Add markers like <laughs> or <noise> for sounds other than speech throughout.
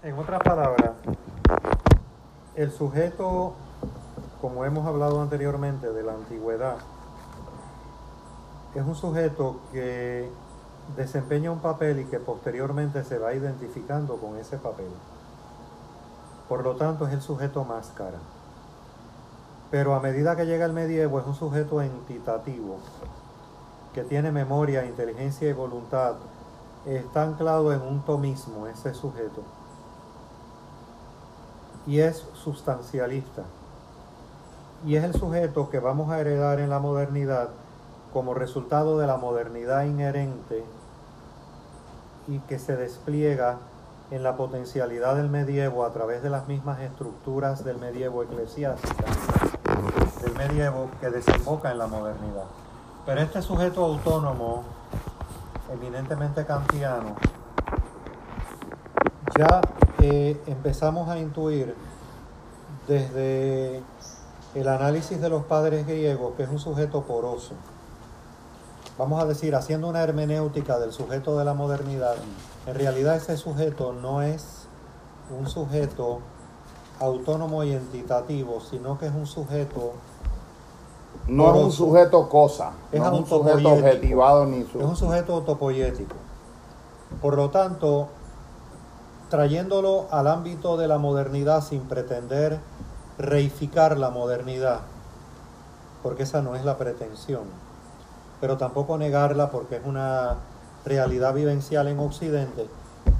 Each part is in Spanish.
En otras palabras, el sujeto, como hemos hablado anteriormente de la antigüedad, es un sujeto que desempeña un papel y que posteriormente se va identificando con ese papel. Por lo tanto, es el sujeto máscara. Pero a medida que llega el medievo es un sujeto entitativo, que tiene memoria, inteligencia y voluntad. Está anclado en un tomismo ese sujeto. Y es sustancialista. Y es el sujeto que vamos a heredar en la modernidad como resultado de la modernidad inherente y que se despliega en la potencialidad del medievo a través de las mismas estructuras del medievo eclesiástico, del medievo que desemboca en la modernidad. Pero este sujeto autónomo, eminentemente kantiano, ya eh, empezamos a intuir desde el análisis de los padres griegos que es un sujeto poroso. Vamos a decir, haciendo una hermenéutica del sujeto de la modernidad, en realidad ese sujeto no es un sujeto autónomo y entitativo, sino que es un sujeto... No es un sujeto cosa, es un sujeto objetivado ni Es un sujeto autopoyético. Por lo tanto, trayéndolo al ámbito de la modernidad sin pretender reificar la modernidad, porque esa no es la pretensión pero tampoco negarla porque es una realidad vivencial en Occidente.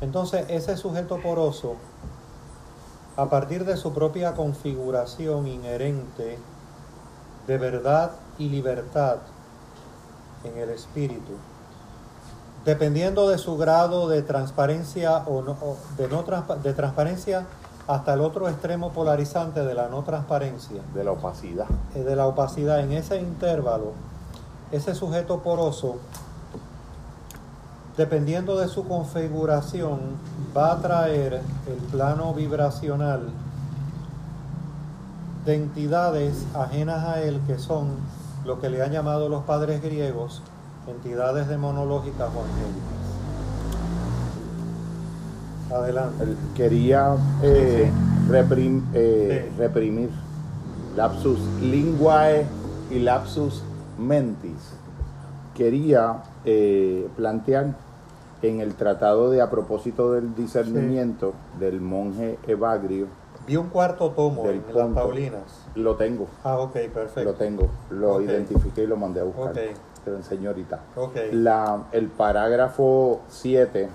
Entonces ese sujeto poroso, a partir de su propia configuración inherente de verdad y libertad en el espíritu, dependiendo de su grado de transparencia o, de, no de transparencia hasta el otro extremo polarizante de la no transparencia. De la opacidad. Eh, de la opacidad. En ese intervalo, ese sujeto poroso, dependiendo de su configuración, va a traer el plano vibracional de entidades ajenas a él que son lo que le han llamado los padres griegos entidades demonológicas o angélicas. Adelante. quería eh, eh, reprimir lapsus linguae y lapsus mentis, quería eh, plantear en el tratado de a propósito del discernimiento del monje Evagrio. Vi un cuarto tomo del en Paulinas. Lo tengo. Ah, ok, perfecto. Lo tengo, lo identifiqué y lo mandé a buscar. Te lo enseño ahorita. La, el parágrafo 7,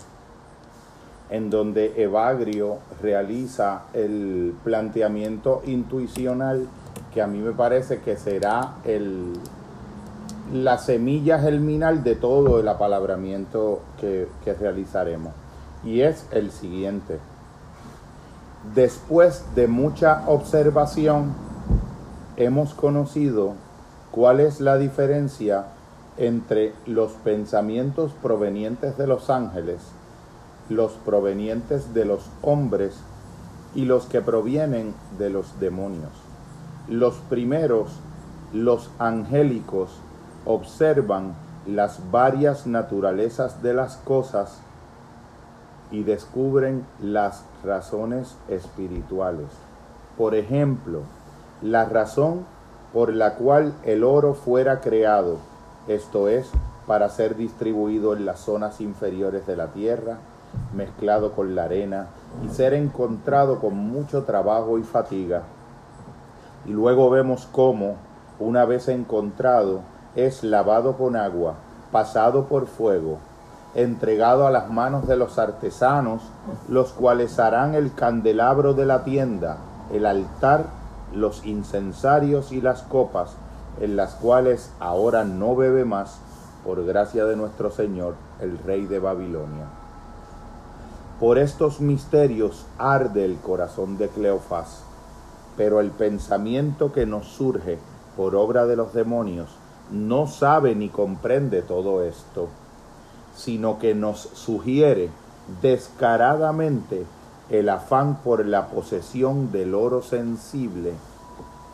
en donde Evagrio realiza el planteamiento intuicional que a mí me parece que será el, la semilla germinal de todo el apalabramiento que, que realizaremos. Y es el siguiente. Después de mucha observación, hemos conocido cuál es la diferencia entre los pensamientos provenientes de los ángeles, los provenientes de los hombres y los que provienen de los demonios. Los primeros, los angélicos, observan las varias naturalezas de las cosas y descubren las razones espirituales. Por ejemplo, la razón por la cual el oro fuera creado, esto es, para ser distribuido en las zonas inferiores de la tierra, mezclado con la arena y ser encontrado con mucho trabajo y fatiga. Y luego vemos cómo, una vez encontrado, es lavado con agua, pasado por fuego, entregado a las manos de los artesanos, los cuales harán el candelabro de la tienda, el altar, los incensarios y las copas, en las cuales ahora no bebe más, por gracia de nuestro Señor, el Rey de Babilonia. Por estos misterios arde el corazón de Cleofás, pero el pensamiento que nos surge por obra de los demonios no sabe ni comprende todo esto, sino que nos sugiere descaradamente el afán por la posesión del oro sensible,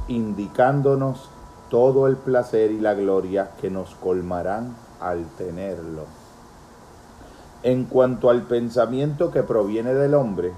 indicándonos todo el placer y la gloria que nos colmarán al tenerlo. En cuanto al pensamiento que proviene del hombre,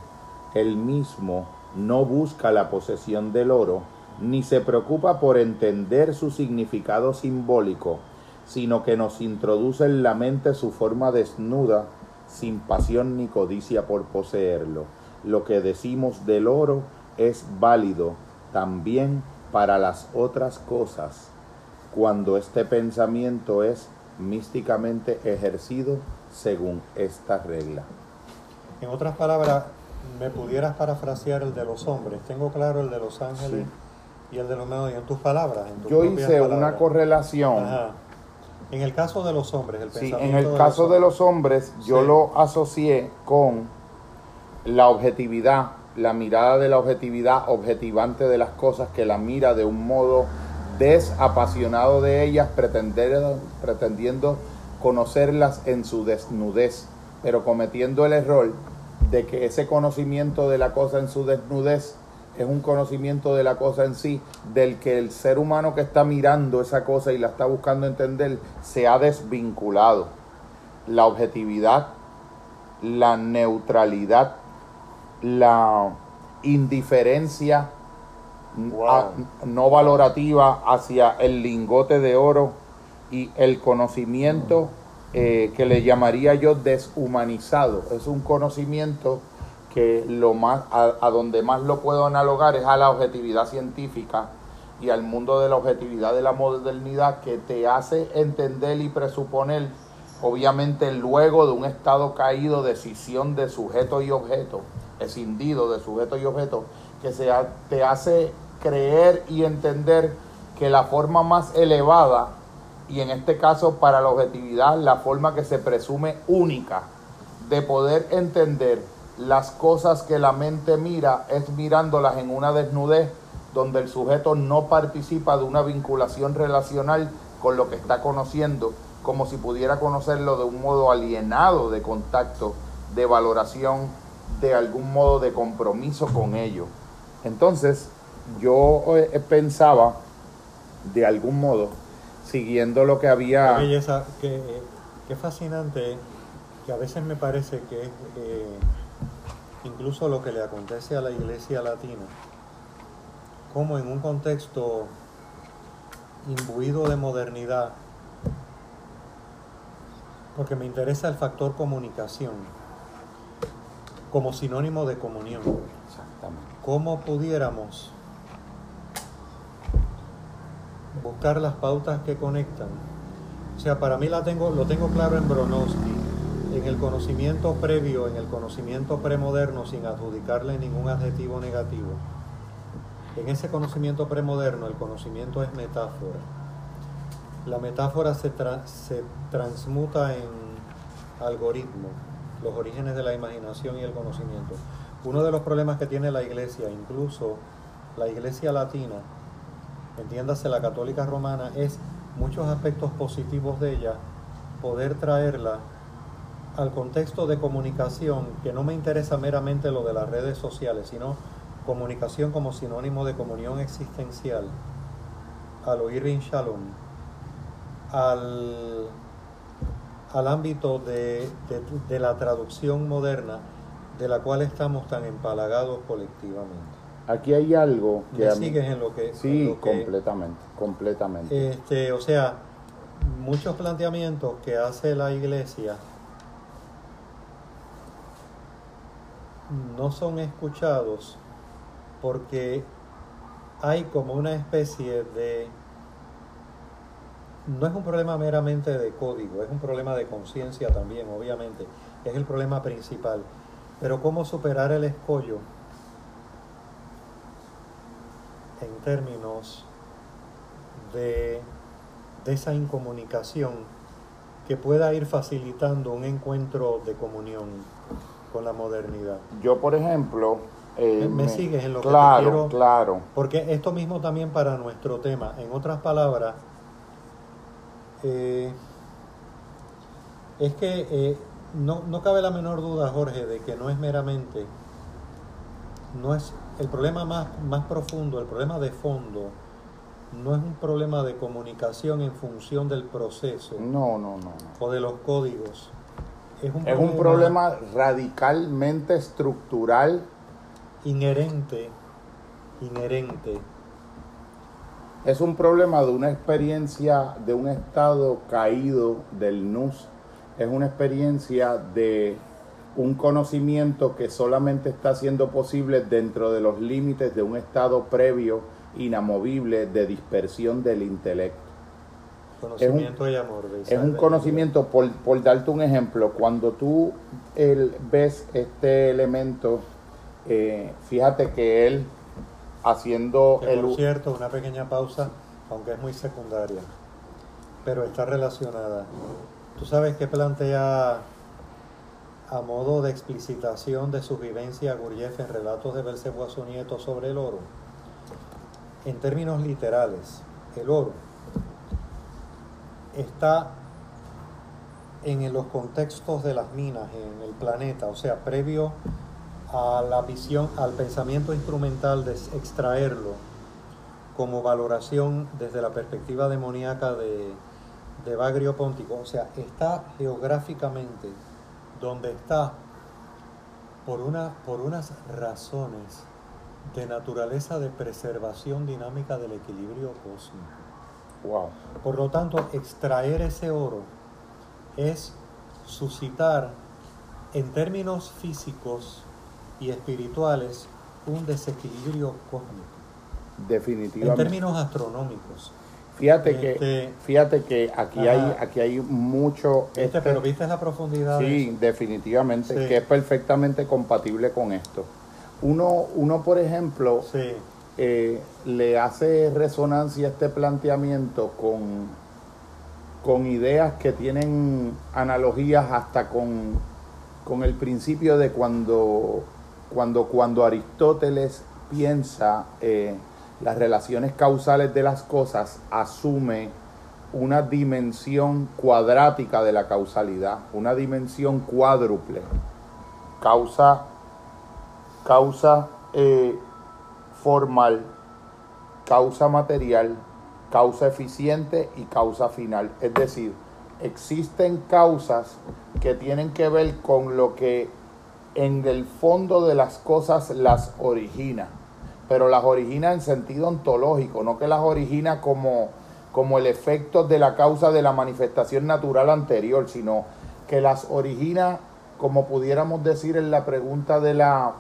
el mismo no busca la posesión del oro, ni se preocupa por entender su significado simbólico, sino que nos introduce en la mente su forma desnuda, sin pasión ni codicia por poseerlo. Lo que decimos del oro es válido también para las otras cosas, cuando este pensamiento es místicamente ejercido según esta regla. En otras palabras, me pudieras parafrasear el de los hombres. Tengo claro el de los ángeles y el de los medios en tus palabras. Yo hice una correlación. En el caso de los hombres, el sí, en el caso de los hombres, yo lo asocié con la objetividad, la mirada de la objetividad objetivante de las cosas que la mira de un modo desapasionado de ellas, pretendiendo conocerlas en su desnudez, pero cometiendo el error de que ese conocimiento de la cosa en su desnudez es un conocimiento de la cosa en sí, del que el ser humano que está mirando esa cosa y la está buscando entender se ha desvinculado. La objetividad, la neutralidad, la indiferencia no valorativa hacia el lingote de oro y el conocimiento eh, que le llamaría yo deshumanizado. Es un conocimiento que lo más, a, donde más lo puedo analogar es a la objetividad científica y al mundo de la objetividad de la modernidad que te hace entender y presuponer, obviamente luego de un estado caído, decisión de sujeto y objeto, escindido de sujeto y objeto, que se, te hace creer y entender que la forma más elevada, y en este caso para la objetividad, la forma que se presume única de poder entender las cosas que la mente mira es mirándolas en una desnudez donde el sujeto no participa de una vinculación relacional con lo que está conociendo, como si pudiera conocerlo de un modo alienado de contacto, de valoración, de algún modo de compromiso con ello. Entonces, yo eh, pensaba, de algún modo, siguiendo lo que había... Belleza, qué, fascinante, que a veces me parece que eh, incluso lo que le acontece a la iglesia latina, como en un contexto imbuido de modernidad, porque me interesa el factor comunicación como sinónimo de comunión. Exactamente. ¿Cómo pudiéramos buscar las pautas que conectan. O sea, para mí la tengo, lo tengo claro en Bronowski, en el conocimiento previo, en el conocimiento premoderno, sin adjudicarle ningún adjetivo negativo. En ese conocimiento premoderno, el conocimiento es metáfora. La metáfora se, se transmuta en algoritmo, los orígenes de la imaginación y el conocimiento. Uno de los problemas que tiene la iglesia, incluso la iglesia latina, entiéndase la católica romana, es muchos aspectos positivos de ella, poder traerla al contexto de comunicación, que no me interesa meramente lo de las redes sociales, sino comunicación como sinónimo de comunión existencial, al oír Bin Shalom, al, al ámbito de, de la traducción moderna, de la cual estamos tan empalagados colectivamente. Aquí hay algo que... ¿Me sigues en lo que... Sí, completamente, completamente. Este, o sea, muchos planteamientos que hace la iglesia no son escuchados porque hay como una especie de... No es un problema meramente de código, es un problema de conciencia también, obviamente. Es el problema principal. Pero cómo superar el escollo en términos de, esa incomunicación que pueda ir facilitando un encuentro de comunión con la modernidad. Yo, por ejemplo... Eh, me, sigues en lo que te quiero... Claro, Porque esto mismo también para nuestro tema. En otras palabras, eh, es que eh, no, no cabe la menor duda, Jorge, de que no es meramente, no es el problema más, más profundo, el problema de fondo, no es un problema de comunicación en función del proceso. No, no, no. O de los códigos. Es un, es problema, un problema radicalmente estructural inherente, inherente. Es un problema de una experiencia, de un estado caído del nus. Es una experiencia de un conocimiento que solamente está siendo posible dentro de los límites de un estado previo, inamovible, de dispersión del intelecto. Conocimiento es un, y amor. Es un conocimiento, por, por, darte un ejemplo, cuando tú el, ves este elemento, eh, fíjate que él haciendo que el... Por cierto, una pequeña pausa, aunque es muy secundaria, pero está relacionada. ¿Tú sabes qué plantea a modo de explicitación de su vivencia Gurdjieff en Relatos de Belcebú a su nieto sobre el oro? En términos literales, el oro está en los contextos de las minas en el planeta, o sea, previo a la visión, al pensamiento instrumental de extraerlo como valoración desde la perspectiva demoníaca de, de Bagrio Póntico, o sea, está geográficamente donde está por, una, por unas razones de naturaleza de preservación dinámica del equilibrio cósmico. Wow. Por lo tanto, extraer ese oro es suscitar en términos físicos y espirituales un desequilibrio cósmico. Definitivamente. En términos astronómicos. Fíjate que, este, fíjate que aquí hay, aquí hay mucho. Este, pero viste la profundidad. Sí, definitivamente, sí. que es perfectamente compatible con esto. Uno, uno por ejemplo, sí. eh, le hace resonancia este planteamiento con, con ideas que tienen analogías hasta con, con el principio de cuando, cuando, cuando Aristóteles piensa eh, las relaciones causales de las cosas, asume una dimensión cuadrática de la causalidad, una dimensión cuádruple. Causa, causa eh, formal, causa material, causa eficiente y causa final. Es decir, existen causas que tienen que ver con lo que en el fondo de las cosas las origina, pero las origina en sentido ontológico, no que las origina como, como el efecto de la causa de la manifestación natural anterior, sino que las origina, como pudiéramos decir en la pregunta de la,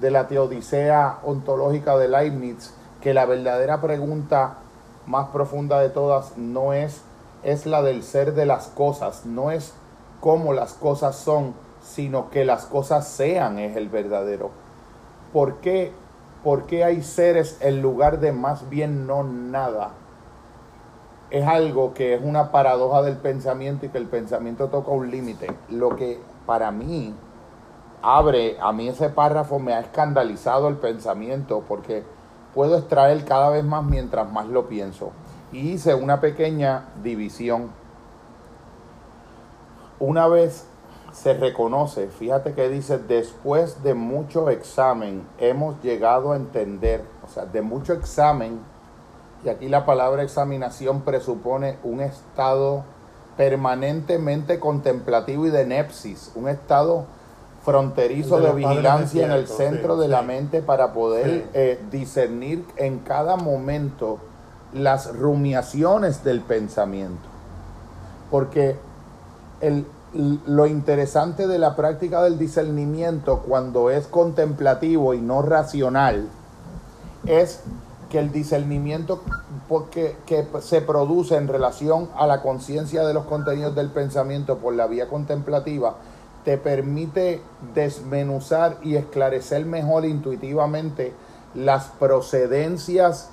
de la teodicea ontológica de Leibniz, que la verdadera pregunta más profunda de todas no es, es la del ser de las cosas, no es cómo las cosas son, sino que las cosas sean es el verdadero. ¿Por qué, ¿Por qué hay seres en lugar de más bien no nada? Es algo que es una paradoja del pensamiento y que el pensamiento toca un límite. Lo que para mí abre, a mí ese párrafo me ha escandalizado el pensamiento porque puedo extraer cada vez más mientras más lo pienso. Y hice una pequeña división. Una vez se reconoce, fíjate que dice, después de mucho examen hemos llegado a entender, o sea, de mucho examen, y aquí la palabra examinación presupone un estado permanentemente contemplativo y de nepsis, un estado fronterizo de, de vigilancia en el centro sí, de sí. la mente para poder sí. eh, discernir en cada momento las rumiaciones del pensamiento. Porque el, lo interesante de la práctica del discernimiento cuando es contemplativo y no racional es que el discernimiento porque, que se produce en relación a la conciencia de los contenidos del pensamiento por la vía contemplativa te permite desmenuzar y esclarecer mejor intuitivamente las procedencias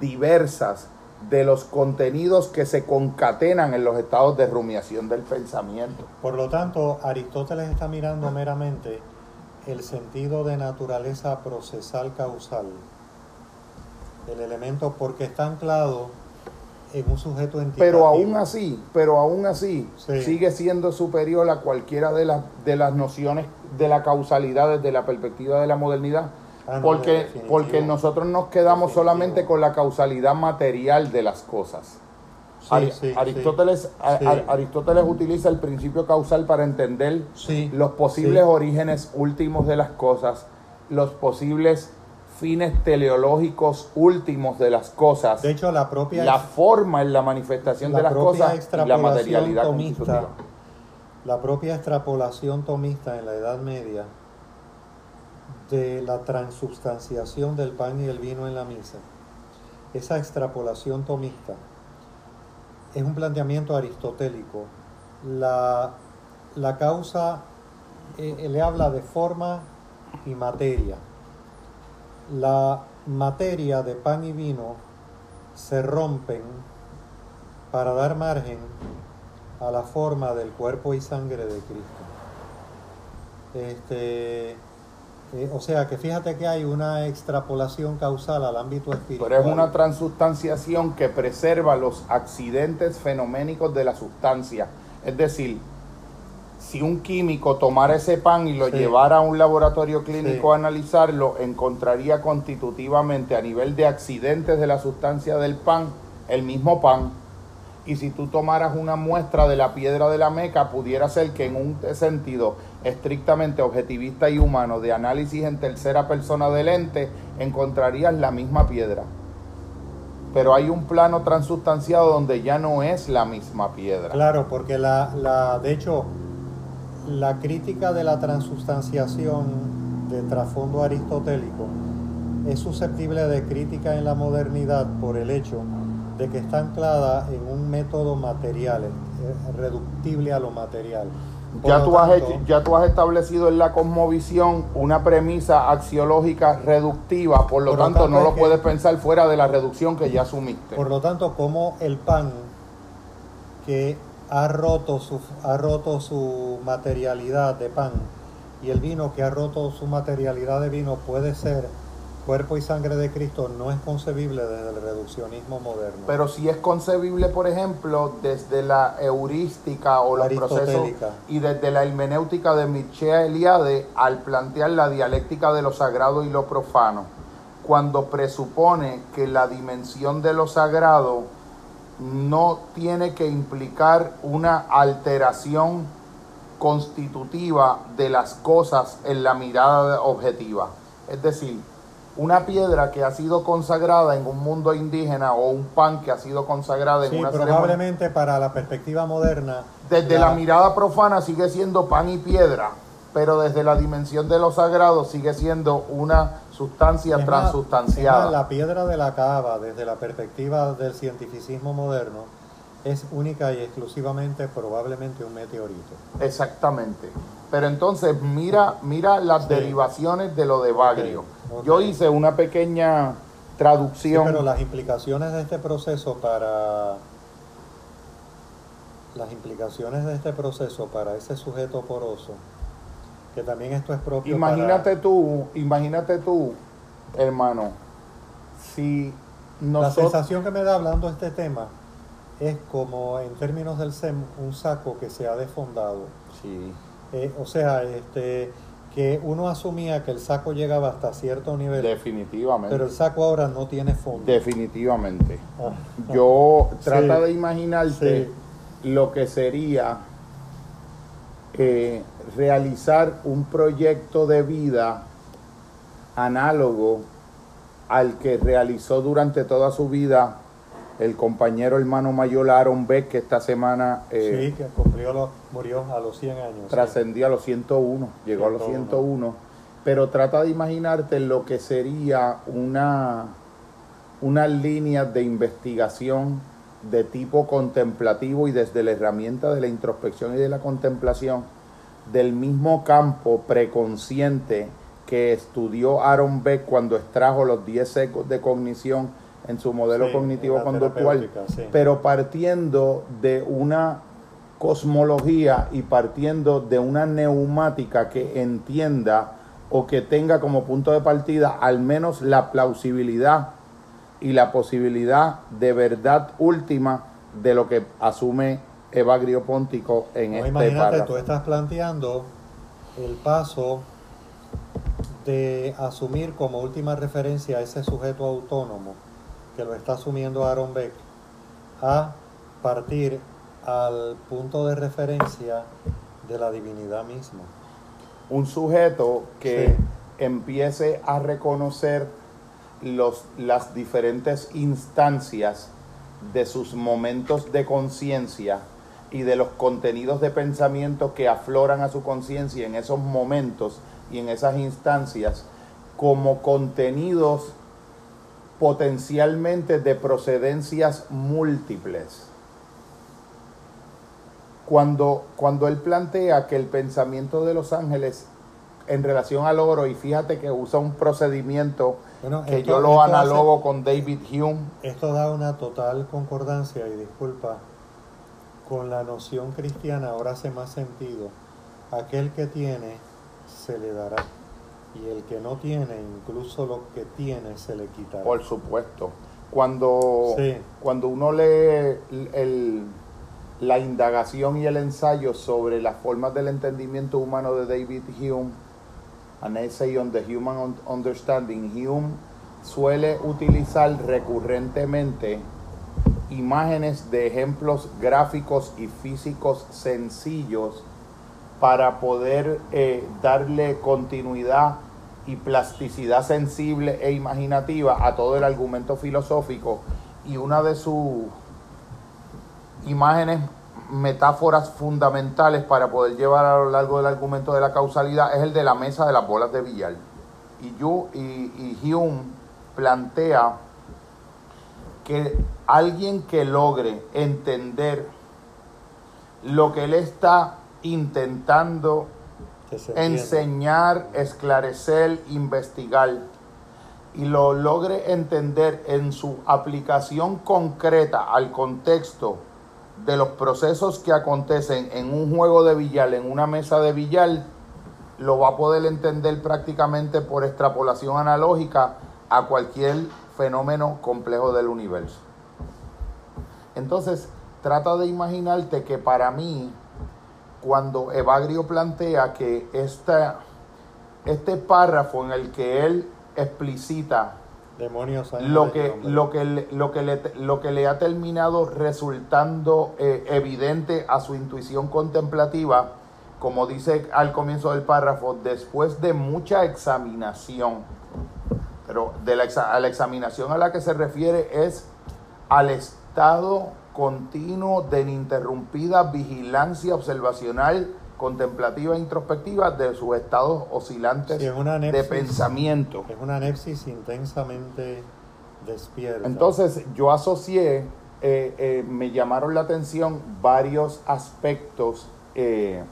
diversas de los contenidos que se concatenan en los estados de rumiación del pensamiento. Por lo tanto, Aristóteles está mirando meramente el sentido de naturaleza procesal causal del elemento porque está anclado en un sujeto entitativo. Pero aún así, pero aún así sí. sigue siendo superior a cualquiera de las de las nociones de la causalidad desde la perspectiva de la modernidad. Ah, no, porque, porque nosotros nos quedamos definitivo. solamente con la causalidad material de las cosas. Sí, Ar sí, Aristóteles, Ar Aristóteles utiliza el principio causal para entender los posibles orígenes últimos de las cosas los posibles fines teleológicos últimos de las cosas. De hecho, la propia la forma en la manifestación la de las cosas y la materialidad tomista, la propia extrapolación tomista en la Edad Media de la transubstanciación del pan y el vino en la misa. Esa extrapolación tomista es un planteamiento aristotélico. La, la causa eh, le habla de forma y materia. La materia de pan y vino se rompen para dar margen a la forma del cuerpo y sangre de Cristo. Este, eh, o sea que fíjate que hay una extrapolación causal al ámbito espiritual. Pero es una transustanciación que preserva los accidentes fenoménicos de la sustancia. Es decir, si un químico tomara ese pan y lo Sí. llevara a un laboratorio clínico Sí. a analizarlo, encontraría constitutivamente a nivel de accidentes de la sustancia del pan el mismo pan. Y si tú tomaras una muestra de la piedra de la Meca, pudiera ser que en un sentido estrictamente objetivista y humano de análisis en tercera persona del ente, encontrarías la misma piedra. Pero hay un plano transustanciado donde ya no es la misma piedra. Claro, porque la, la, de hecho, la crítica de la transustanciación de trasfondo aristotélico es susceptible de crítica en la modernidad por el hecho de que está anclada en un método material, es reductible a lo material. Ya tú, has tanto, hecho- ya tú has establecido en la cosmovisión una premisa axiológica reductiva, por lo Por tanto, tanto, no lo que- puedes pensar fuera de la reducción que ya asumiste. Por lo tanto, como el pan que ha roto su, ha roto su materialidad de pan y el vino que ha roto su materialidad de vino puede ser cuerpo y sangre de Cristo, no es concebible desde el reduccionismo moderno. Pero si es concebible, por ejemplo, desde la heurística o los procesos y desde la hermenéutica de Mircea Eliade al plantear la dialéctica de lo sagrado y lo profano, cuando presupone que la dimensión de lo sagrado no tiene que implicar una alteración constitutiva de las cosas en la mirada objetiva. Es decir, una piedra que ha sido consagrada en un mundo indígena o un pan que ha sido consagrado en sí, una ceremonia, probablemente para la perspectiva moderna. desde la mirada profana sigue siendo pan y piedra, pero desde la dimensión de lo sagrado sigue siendo una sustancia es transustanciada. más, la piedra de la cava, desde la perspectiva del cientificismo moderno, es única y exclusivamente probablemente un meteorito. Exactamente. Pero entonces mira, mira las Sí. derivaciones de lo de Bagrio. Yo hice una pequeña Sí, traducción. pero las implicaciones de este proceso para las implicaciones de este proceso para ese sujeto poroso, que también esto es propio Imagínate para tú, imagínate tú, hermano, si la nosotros sensación que me da hablando de este tema es como en términos del SEM un saco que se ha desfondado. Sí. Eh, o sea, este que uno asumía que el saco llegaba hasta cierto nivel, definitivamente, pero el saco ahora no tiene fondo. definitivamente. Ah, Yo Sí. trata de imaginarte Sí. lo que sería eh, realizar un proyecto de vida análogo al que realizó durante toda su vida el compañero hermano mayor Aaron Beck, que esta semana eh, sí, que cumplió murió a los 100 años. sí. trascendió a los 101, llegó a los 101. 101, pero trata de imaginarte lo que sería una, unas líneas de investigación de tipo contemplativo y desde la herramienta de la introspección y de la contemplación del mismo campo preconsciente que estudió Aaron Beck cuando extrajo los 10 secos de cognición en su modelo Sí, cognitivo conductual, sí. pero partiendo de una cosmología y partiendo de una neumática que entienda o que tenga como punto de partida al menos la plausibilidad y la posibilidad de verdad última de lo que asume Evagrio Póntico en No, este imagínate, párrafo. tú estás planteando el paso de asumir como última referencia a ese sujeto autónomo que lo está asumiendo Aaron Beck a partir al punto de referencia de la divinidad misma. Un sujeto que Sí. empiece a reconocer los, las diferentes instancias de sus momentos de conciencia y de los contenidos de pensamiento que afloran a su conciencia en esos momentos y en esas instancias como contenidos potencialmente de procedencias múltiples. Cuando, cuando él plantea que el pensamiento de los ángeles en relación al oro, y fíjate que usa un procedimiento que yo lo analogo con David Hume. Esto da una total concordancia, y disculpa, con la noción cristiana ahora hace más sentido. Aquel que tiene, se le dará. Y el que no tiene, incluso lo que tiene, se le quitará. Por supuesto. Cuando, cuando uno lee el, la indagación y el ensayo sobre las formas del entendimiento humano de David Hume, An Essay on the Human Understanding, Hume suele utilizar recurrentemente imágenes de ejemplos gráficos y físicos sencillos para poder eh, darle continuidad y plasticidad sensible e imaginativa a todo el argumento filosófico y una de sus imágenes metáforas fundamentales para poder llevar a lo largo del argumento de la causalidad es el de la mesa de las bolas de billar. Y, yo, y, y Hume plantea que alguien que logre entender lo que él está intentando enseñar, esclarecer, investigar, y lo logre entender en su aplicación concreta al contexto de los procesos que acontecen en un juego de billar, en una mesa de billar, lo va a poder entender prácticamente por extrapolación analógica a cualquier fenómeno complejo del universo. Entonces, trata de imaginarte que para mí, cuando Evagrio plantea que este párrafo en el que él explicita Demonios lo que, lo, que le, lo, que le, lo que le ha terminado resultando eh, evidente a su intuición contemplativa, como dice al comienzo del párrafo, después de mucha examinación, pero de la, a la examinación a la que se refiere es al estado continuo de ininterrumpida vigilancia observacional contemplativa e introspectiva de sus estados oscilantes de pensamiento. Es una anepsis intensamente despierta. Entonces yo asocié, eh, eh, me llamaron la atención varios aspectos eh,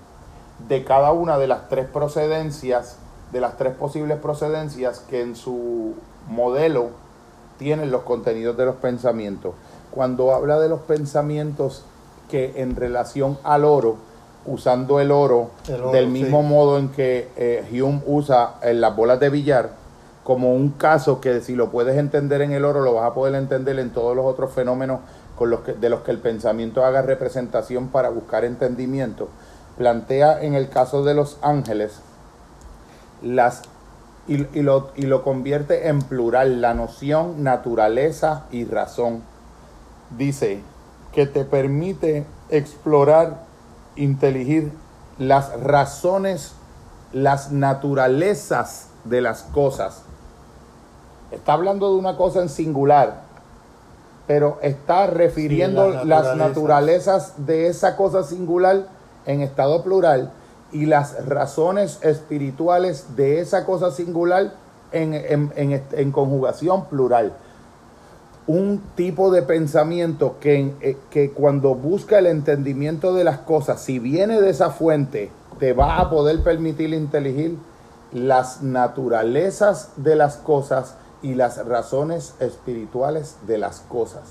de cada una de las tres procedencias, de las tres posibles procedencias que en su modelo tienen los contenidos de los pensamientos. Cuando habla de los pensamientos que en relación al oro, usando el oro, del mismo modo en que eh, Hume usa en las bolas de billar, como un caso que si lo puedes entender en el oro, lo vas a poder entender en todos los otros fenómenos con los que, de los que el pensamiento haga representación para buscar entendimiento. Plantea en el caso de los ángeles las y, lo, y lo convierte en plural, la noción naturaleza y razón. Dice que te permite explorar inteligir las razones, las naturalezas de las cosas. Está hablando de una cosa en singular, pero está refiriendo las, naturalezas. de esa cosa singular en estado plural y las razones espirituales de esa cosa singular en, en conjugación plural un tipo de pensamiento que, eh, que cuando busca el entendimiento de las cosas, si viene de esa fuente, te va a poder permitir inteligir las naturalezas de las cosas y las razones espirituales de las cosas.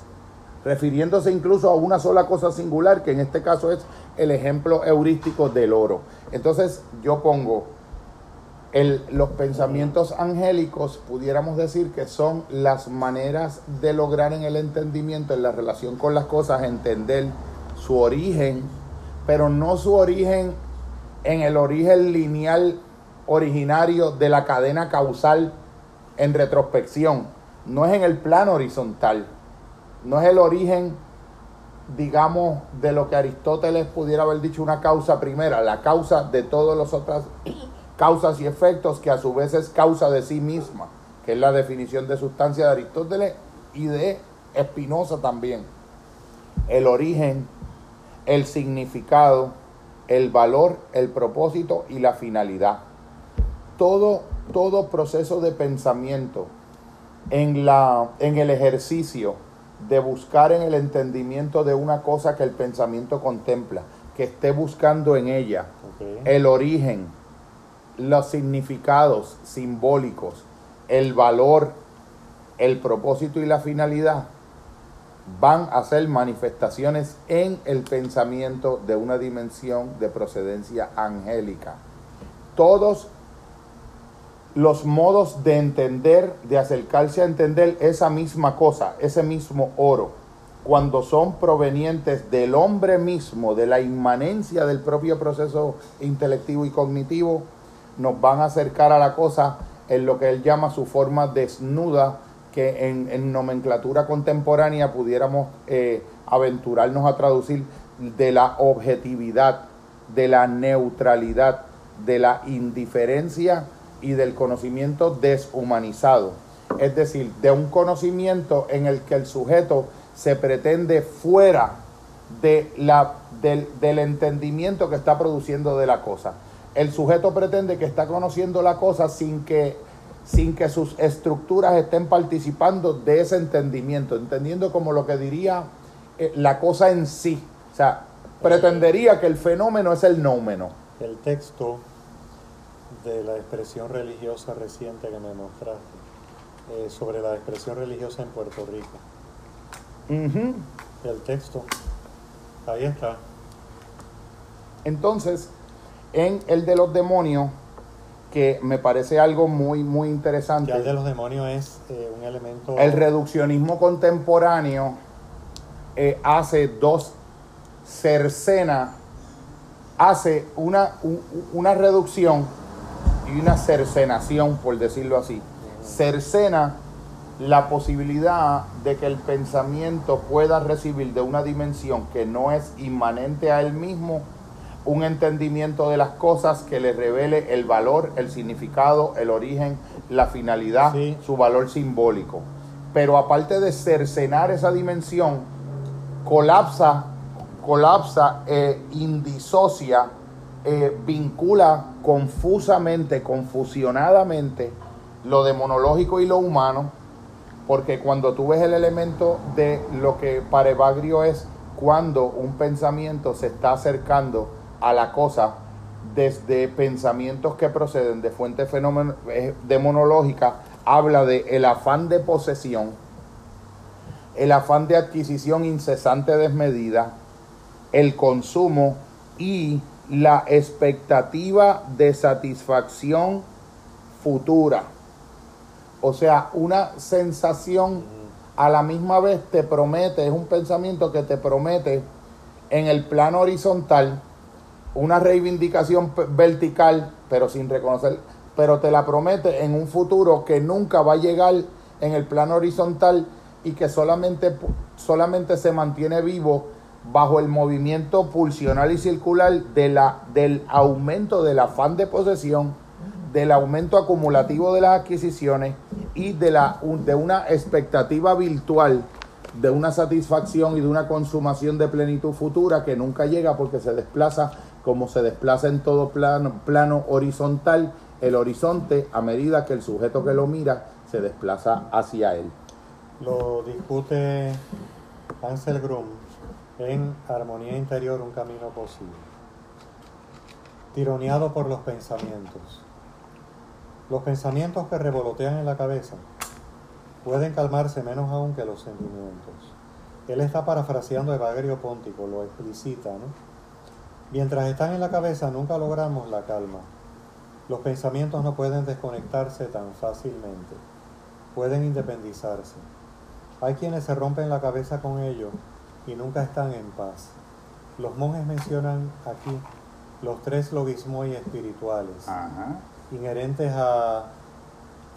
Refiriéndose incluso a una sola cosa singular, que en este caso es el ejemplo heurístico del oro. Entonces yo pongo los pensamientos angélicos pudiéramos decir que son las maneras de lograr en el entendimiento, en la relación con las cosas, entender su origen, pero no su origen en el origen lineal originario de la cadena causal en retrospección, no es en el plano horizontal, no es el origen, digamos, de lo que Aristóteles pudiera haber dicho una causa primera, la causa de todos los otros causas y efectos, que a su vez es causa de sí misma, que es la definición de sustancia de Aristóteles y de Espinosa también. El origen, el significado, el valor, el propósito y la finalidad. Todo, todo proceso de pensamiento en, la, en el ejercicio de buscar en el entendimiento de una cosa que el pensamiento contempla, que esté buscando en ella el origen, los significados simbólicos, el valor, el propósito y la finalidad, van a ser manifestaciones en el pensamiento de una dimensión de procedencia angélica. Todos los modos de entender, de acercarse a entender esa misma cosa, ese mismo oro, cuando son provenientes del hombre mismo, de la inmanencia del propio proceso intelectivo y cognitivo, nos van a acercar a la cosa en lo que él llama su forma desnuda, que en, nomenclatura contemporánea pudiéramos eh, aventurarnos a traducir de la objetividad, de la neutralidad, de la indiferencia y del conocimiento deshumanizado. Es decir, de un conocimiento en el que el sujeto se pretende fuera de la, del, del entendimiento que está produciendo de la cosa. El sujeto pretende que está conociendo la cosa sin que sin que sus estructuras estén participando de ese entendimiento, entendiendo como lo que diría eh, la cosa en sí. O sea, pretendería que el fenómeno es el nómeno. El texto de la expresión religiosa reciente que me mostraste, eh, sobre la expresión religiosa en Puerto Rico. El texto, ahí está. Entonces, en el de los demonios, que me parece algo muy, muy interesante. el de los demonios es eh, un elemento... El reduccionismo contemporáneo eh, hace dos cercena, hace una, una reducción y una cercenación, por decirlo así. Cercena la posibilidad de que el pensamiento pueda recibir de una dimensión que no es inmanente a él mismo un entendimiento de las cosas que le revele el valor, el significado, el origen, la finalidad, su valor simbólico. Pero aparte de cercenar esa dimensión, colapsa, colapsa e indisocia, eh, vincula confusamente, confusionadamente lo demonológico y lo humano, porque cuando tú ves el elemento de lo que para Evagrio es cuando un pensamiento se está acercando a la cosa desde pensamientos que proceden de fuentes eh, demonológicas, habla de el afán de posesión, el afán de adquisición incesante desmedida, el consumo y la expectativa de satisfacción futura. O sea, una sensación a la misma vez te promete, es un pensamiento que te promete en el plano horizontal una reivindicación vertical, pero sin reconocer, pero te la promete en un futuro que nunca va a llegar en el plano horizontal y que solamente, solamente se mantiene vivo bajo el movimiento pulsional y circular de la, del aumento del afán de posesión, del aumento acumulativo de las adquisiciones y de, la, de una expectativa virtual de una satisfacción y de una consumación de plenitud futura que nunca llega porque se desplaza como se desplaza en todo plano, horizontal, el horizonte a medida que el sujeto que lo mira se desplaza hacia él. Lo discute Ansel Grum en Armonía Interior, un camino posible. Tironeado por los pensamientos. Los pensamientos que revolotean en la cabeza pueden calmarse menos aún que los sentimientos. Él está parafraseando Evagrio Póntico, lo explicita, ¿no? Mientras están en la cabeza nunca logramos la calma. Los pensamientos no pueden desconectarse tan fácilmente, pueden independizarse. Hay quienes se rompen la cabeza con ello y nunca están en paz. Los monjes mencionan aquí los tres logismos espirituales, inherentes a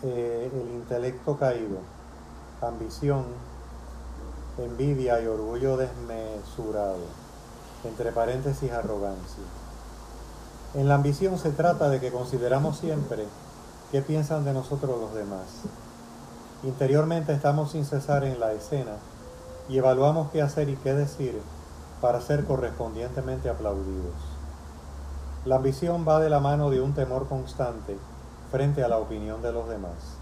eh, el intelecto caído, ambición, envidia y orgullo desmesurado entre paréntesis arrogancia. En la ambición se trata de que consideramos siempre qué piensan de nosotros los demás. Interiormente estamos sin cesar en la escena y evaluamos qué hacer y qué decir para ser correspondientemente aplaudidos. La ambición va de la mano de un temor constante frente a la opinión de los demás.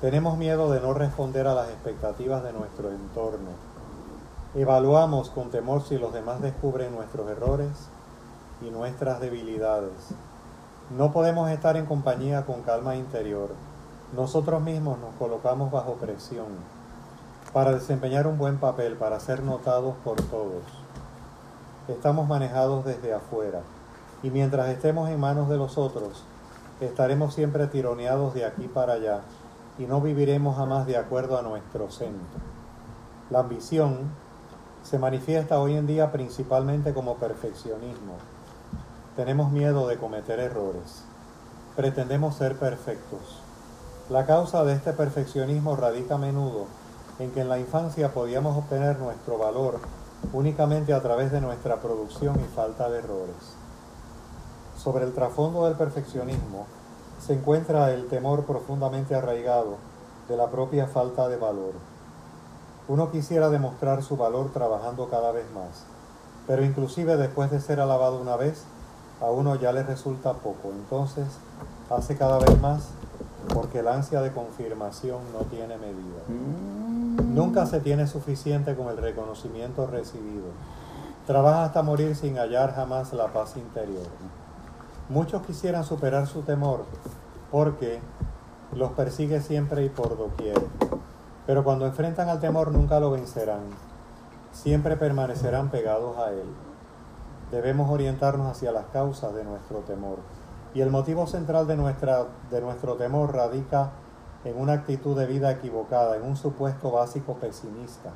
Tenemos miedo de no responder a las expectativas de nuestro entorno. Evaluamos con temor si los demás descubren nuestros errores y nuestras debilidades. No podemos estar en compañía con calma interior. Nosotros mismos nos colocamos bajo presión para desempeñar un buen papel, para ser notados por todos. Estamos manejados desde afuera y mientras estemos en manos de los otros, estaremos siempre tironeados de aquí para allá y no viviremos jamás de acuerdo a nuestro centro. La ambición se manifiesta hoy en día principalmente como perfeccionismo. Tenemos miedo de cometer errores. Pretendemos ser perfectos. La causa de este perfeccionismo radica a menudo en que en la infancia podíamos obtener nuestro valor únicamente a través de nuestra producción y falta de errores. Sobre el trasfondo del perfeccionismo se encuentra el temor profundamente arraigado de la propia falta de valor. Uno quisiera demostrar su valor trabajando cada vez más, pero inclusive después de ser alabado una vez, a uno ya le resulta poco, entonces hace cada vez más porque el ansia de confirmación no tiene medida. Mm. Nunca se tiene suficiente con el reconocimiento recibido. Trabaja hasta morir sin hallar jamás la paz interior. Muchos quisieran superar su temor porque los persigue siempre y por doquier. Pero cuando enfrentan al temor nunca lo vencerán. Siempre permanecerán pegados a él. Debemos orientarnos hacia las causas de nuestro temor. Y el motivo central de, nuestra, de nuestro temor radica en una actitud de vida equivocada, en un supuesto básico pesimista,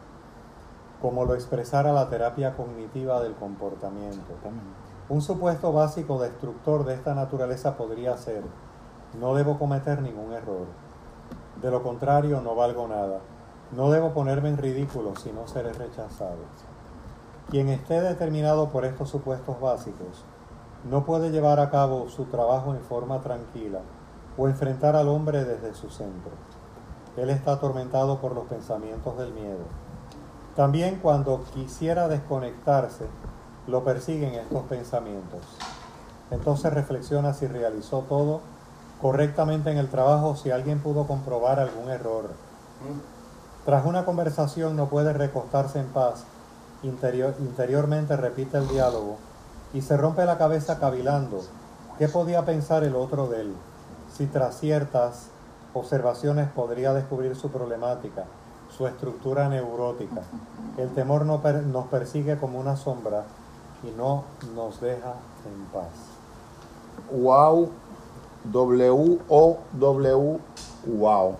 como lo expresara la terapia cognitiva del comportamiento. Un supuesto básico destructor de esta naturaleza podría ser, no debo cometer ningún error. De lo contrario, no valgo nada. No debo ponerme en ridículo si no seré rechazado. Quien esté determinado por estos supuestos básicos no puede llevar a cabo su trabajo en forma tranquila o enfrentar al hombre desde su centro. Él está atormentado por los pensamientos del miedo. También cuando quisiera desconectarse, lo persiguen estos pensamientos. Entonces reflexiona si realizó todo correctamente en el trabajo, si alguien pudo comprobar algún error. Tras una conversación no puede recostarse en paz, interiormente repite el diálogo y se rompe la cabeza cavilando qué podía pensar el otro de él, si tras ciertas observaciones podría descubrir su problemática, su estructura neurótica. El temor nos persigue como una sombra y no nos deja en paz. Wow, W-O-W, wow.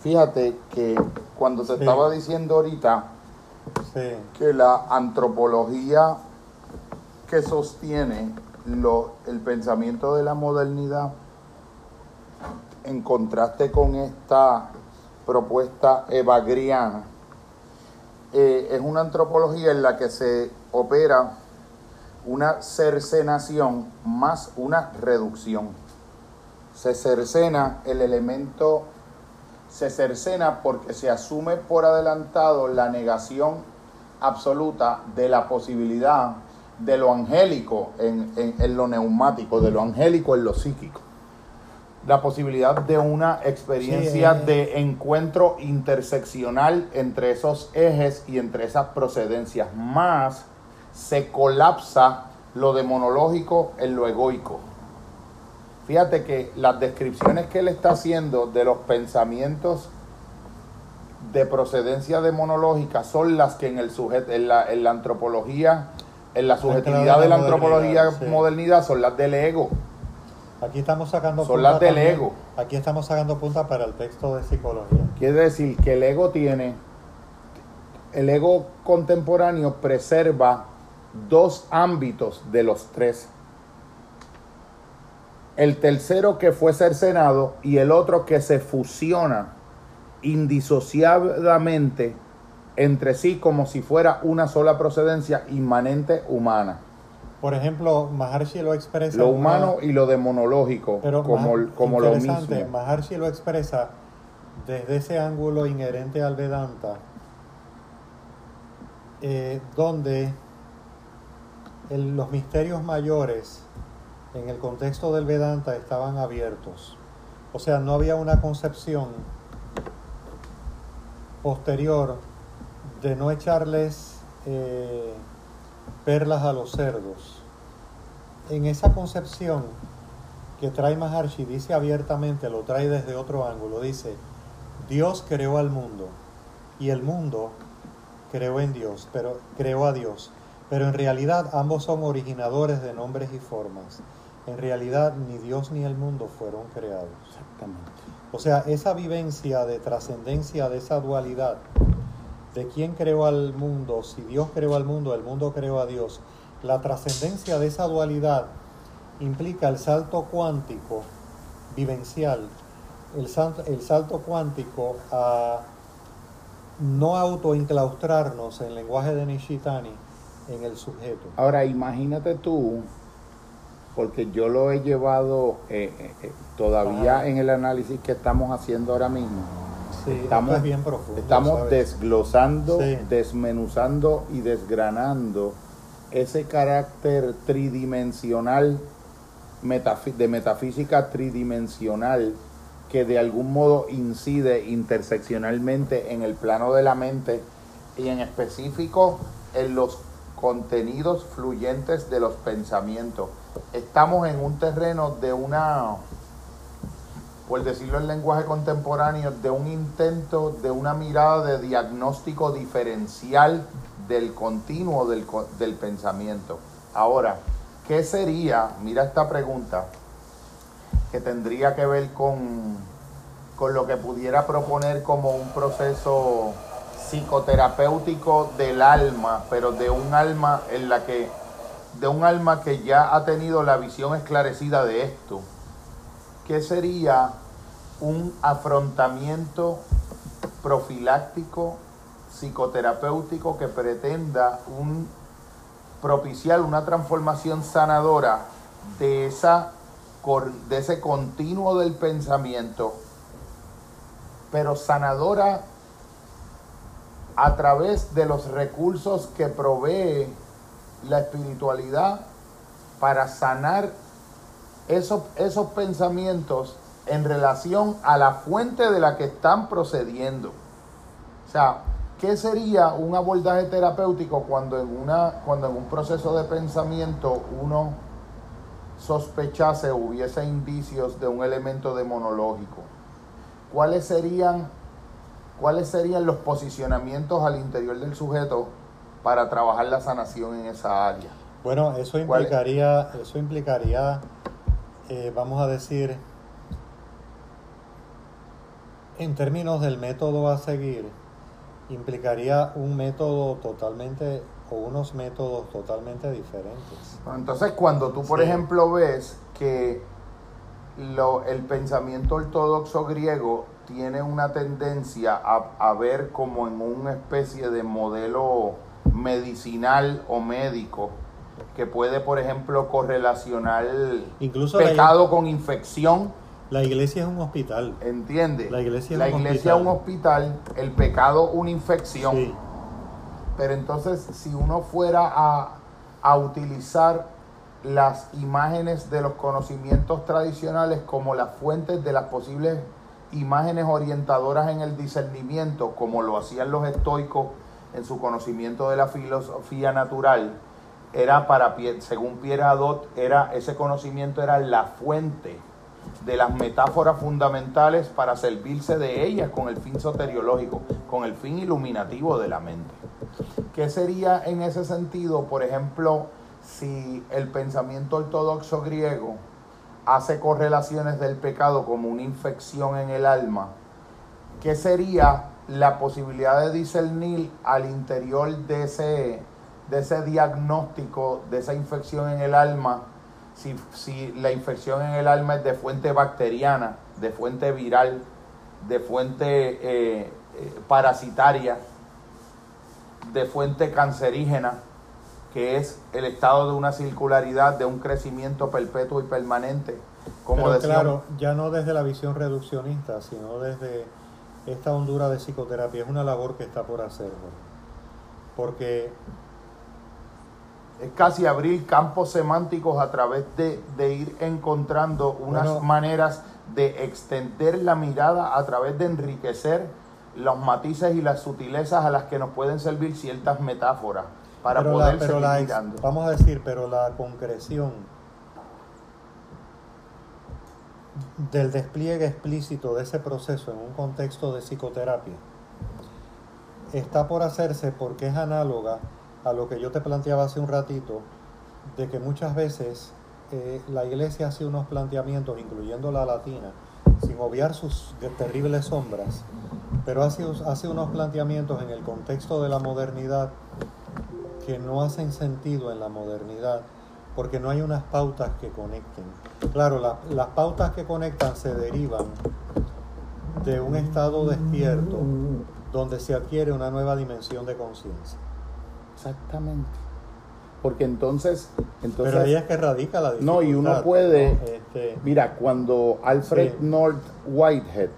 Fíjate que cuando se estaba diciendo ahorita que la antropología que sostiene lo, el pensamiento de la modernidad, en contraste con esta propuesta evagriana, eh, es una antropología en la que se opera una cercenación más una reducción. Se cercena el elemento, se cercena porque se asume por adelantado la negación absoluta de la posibilidad de lo angélico en, en lo neumático, de lo angélico en lo psíquico la posibilidad de una experiencia de encuentro interseccional entre esos ejes y entre esas procedencias, más se colapsa lo demonológico en lo egoico. Fíjate que las descripciones que él está haciendo de los pensamientos de procedencia demonológica son las que en el sujeto, en la, en la antropología, en la subjetividad de la antropología modernidad son las del ego. Aquí estamos sacando Son las del ego. Aquí estamos sacando punta para el texto de psicología. Quiere decir que el ego tiene, el ego contemporáneo preserva dos ámbitos de los tres. El tercero que fue cercenado y el otro que se fusiona indisociablemente entre sí como si fuera una sola procedencia inmanente humana. Por ejemplo, Maharshi lo expresa. Lo una- humano y lo demonológico, pero como, Mah- como lo interesante, mismo. Maharshi lo expresa desde ese ángulo inherente al Vedanta, eh, donde los misterios mayores en el contexto del Vedanta estaban abiertos. O sea, no había una concepción posterior de no echarles eh, perlas a los cerdos. En esa concepción que trae Maharshi, dice abiertamente, lo trae desde otro ángulo, dice, Dios creó al mundo y el mundo creó en Dios, pero creó a Dios. Pero en realidad ambos son originadores de nombres y formas. En realidad ni Dios ni el mundo fueron creados. Exactamente. O sea, esa vivencia de trascendencia de esa dualidad, de quién creó al mundo, si Dios creó al mundo, el mundo creó a Dios, la trascendencia de esa dualidad implica el salto cuántico vivencial, el salto, el salto cuántico a no autoinclaustrarnos en lenguaje de Nishitani en el sujeto. Ahora, imagínate tú, porque yo lo he llevado eh, eh, eh, todavía Ajá. en el análisis que estamos haciendo ahora mismo. Sí, Estamos- es bien profundo. Estamos ¿sabes? desglosando, Sí. desmenuzando y desgranando ese carácter tridimensional, de metafísica tridimensional, que de algún modo incide interseccionalmente en el plano de la mente y en específico en los contenidos fluyentes de los pensamientos. Estamos en un terreno de una por decirlo en lenguaje contemporáneo, de un intento, de una mirada de diagnóstico diferencial del continuo del, del pensamiento. Ahora, ¿qué sería, mira esta pregunta, que tendría que ver con, con lo que pudiera proponer como un proceso psicoterapéutico del alma, pero de un alma en la que, de un alma que ya ha tenido la visión esclarecida de esto? ¿Qué sería un afrontamiento profiláctico psicoterapéutico que pretenda un, propiciar una transformación sanadora de, esa, de ese continuo del pensamiento, pero sanadora a través de los recursos que provee la espiritualidad para sanar esos, esos pensamientos en relación a la fuente de la que están procediendo. O sea, ¿qué sería un abordaje terapéutico cuando en, una, cuando en un proceso de pensamiento uno sospechase o hubiese indicios de un elemento demonológico? ¿Cuáles serían, ¿Cuáles serían los posicionamientos al interior del sujeto para trabajar la sanación en esa área? Bueno, eso ¿Cuál- implicaría, eso implicaría, eh, vamos a decir, en términos del método a seguir, implicaría un método totalmente o unos métodos totalmente diferentes. Bueno, Entonces, cuando tú, por Sí. ejemplo, ves que lo- el pensamiento ortodoxo griego tiene una tendencia a, a ver como en una especie de modelo medicinal o médico que puede, por ejemplo, correlacionar Incluso la- pecado con infección, La iglesia es un hospital. ¿entiendes? La iglesia es La un iglesia es un hospital. hospital, el pecado una infección. Sí, Pero entonces, si uno fuera a, a utilizar las imágenes de los conocimientos tradicionales como las fuentes de las posibles imágenes orientadoras en el discernimiento, como lo hacían los estoicos en su conocimiento de la filosofía natural, era para, según Pierre Hadot, era, ese conocimiento era la fuente de las metáforas fundamentales para servirse de ellas con el fin soteriológico, con el fin iluminativo de la mente. ¿Qué sería en ese sentido, por ejemplo, si el pensamiento ortodoxo griego hace correlaciones del pecado como una infección en el alma? ¿Qué sería la posibilidad de discernir al interior de ese, de ese diagnóstico, de esa infección en el alma? Si, si la infección en el alma es de fuente bacteriana, de fuente viral, de fuente eh, eh, parasitaria, de fuente cancerígena, que es el estado de una circularidad, de un crecimiento perpetuo y permanente. Como Pero decíamos, claro, ya no desde la visión reduccionista, sino desde esta hondura de psicoterapia. Es una labor que está por hacer, porque es casi abrir campos semánticos a través de, de ir encontrando unas Bueno. maneras de extender la mirada a través de enriquecer los matices y las sutilezas a las que nos pueden servir ciertas metáforas para pero poder la, pero seguir la ex- mirando. vamos a decir, pero la concreción del despliegue explícito de ese proceso en un contexto de psicoterapia está por hacerse porque es análoga a lo que yo te planteaba hace un ratito, de que muchas veces eh, la iglesia hace unos planteamientos, incluyendo la latina, sin obviar sus terribles sombras, pero hace, hace unos planteamientos en el contexto de la modernidad que no hacen sentido en la modernidad porque no hay unas pautas que conecten. Claro, la- las pautas que conectan se derivan de un estado despierto donde se adquiere una nueva dimensión de conciencia. Exactamente. Porque entonces, entonces Pero ahí es que radica la dificultad. No, y uno puede- ¿no? Este, mira, cuando Alfred Sí. North Whitehead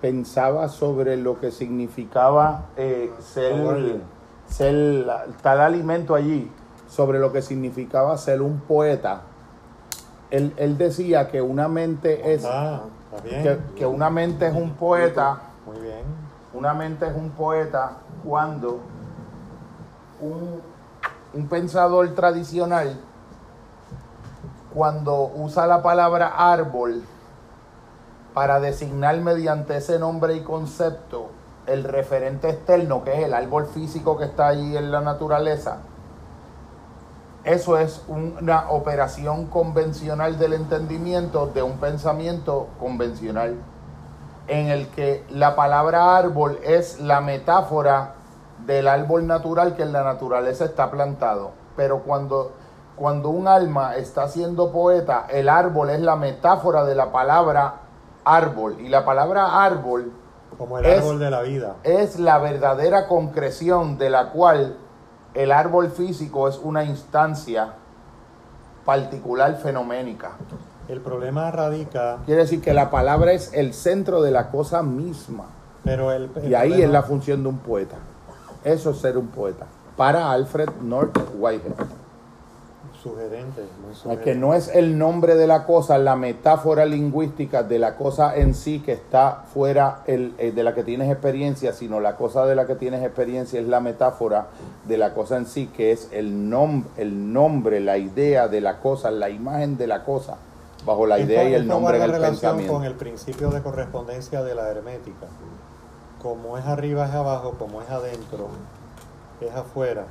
pensaba sobre lo que significaba eh, ser. Ser tal alimento allí, sobre lo que significaba ser un poeta, él, él decía que una mente es Ah, bien. que, que una mente es un poeta, Muy bien. una mente es un poeta cuando un, un pensador tradicional cuando usa la palabra árbol para designar mediante ese nombre y concepto el referente externo, que es el árbol físico que está ahí en la naturaleza, eso es una operación convencional del entendimiento de un pensamiento convencional, en el que la palabra árbol es la metáfora del árbol natural que en la naturaleza está plantado. Pero cuando, cuando un alma está siendo poeta, el árbol es la metáfora de la palabra árbol. Y la palabra árbol Como el Es- árbol de la vida. es la verdadera concreción de la cual el árbol físico es una instancia particular fenoménica. El problema radica, Quiere decir que la palabra es el centro de la cosa misma. pero el, el Y ahí es la función de un poeta. Eso es ser un poeta. Para Alfred North Whitehead. Sugerente, muy Es sugerente. que no es el nombre de la cosa, la metáfora lingüística de la cosa en sí que está fuera el, eh, de la que tienes experiencia, sino la cosa de la que tienes experiencia es la metáfora de la cosa en sí, que es el, nom el nombre, la idea de la cosa, la imagen de la cosa, bajo la Esto- idea y el nombre en guarda el relación pensamiento. con el principio de correspondencia de la hermética. Como es arriba es abajo, como es adentro es afuera.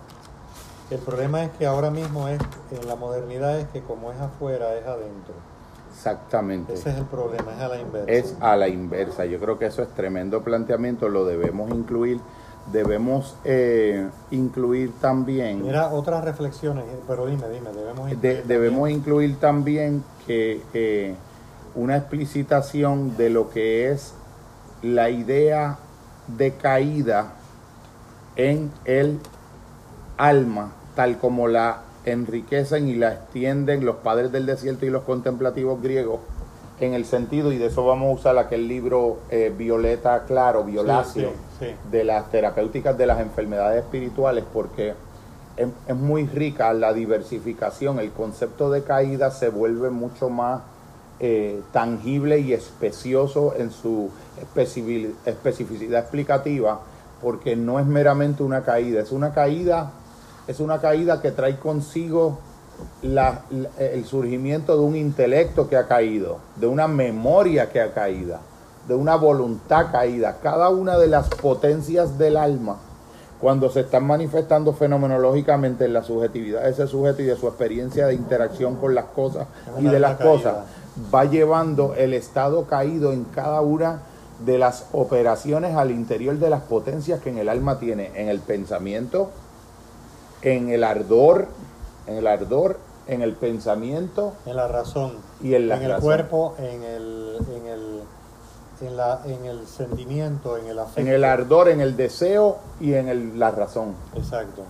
El problema es que ahora mismo es en la modernidad es que como es afuera es adentro. Exactamente. Ese es el problema, es a la inversa. es a la inversa. Yo creo que eso es tremendo planteamiento, lo debemos incluir. Debemos eh, incluir también, Mira otras reflexiones, eh, pero dime, dime, debemos de- incluir debemos también- incluir también que eh, una explicitación de lo que es la idea de caída en el alma, tal como la enriquecen y la extienden los padres del desierto y los contemplativos griegos, en el sentido, y de eso vamos a usar aquel libro eh, Violeta Claro, Violáceo, Sí, sí, sí. de las terapéuticas de las enfermedades espirituales, porque es, es muy rica la diversificación, el concepto de caída se vuelve mucho más eh, tangible y especioso en su especifici- especificidad explicativa, porque no es meramente una caída, es una caída, es una caída que trae consigo la- el surgimiento de un intelecto que ha caído, de una memoria que ha caído, de una voluntad caída. Cada una de las potencias del alma, cuando se están manifestando fenomenológicamente en la subjetividad de ese sujeto y de su experiencia de interacción con las cosas y de las cosas, va llevando el estado caído en cada una de las operaciones al interior de las potencias que en el alma tiene, en el pensamiento, en el ardor, en el ardor, en el pensamiento en la razón, y en la en el cuerpo, en el, en el, en la, en el sentimiento, en el afecto. en el ardor, en el deseo y en el- la razón. Exacto.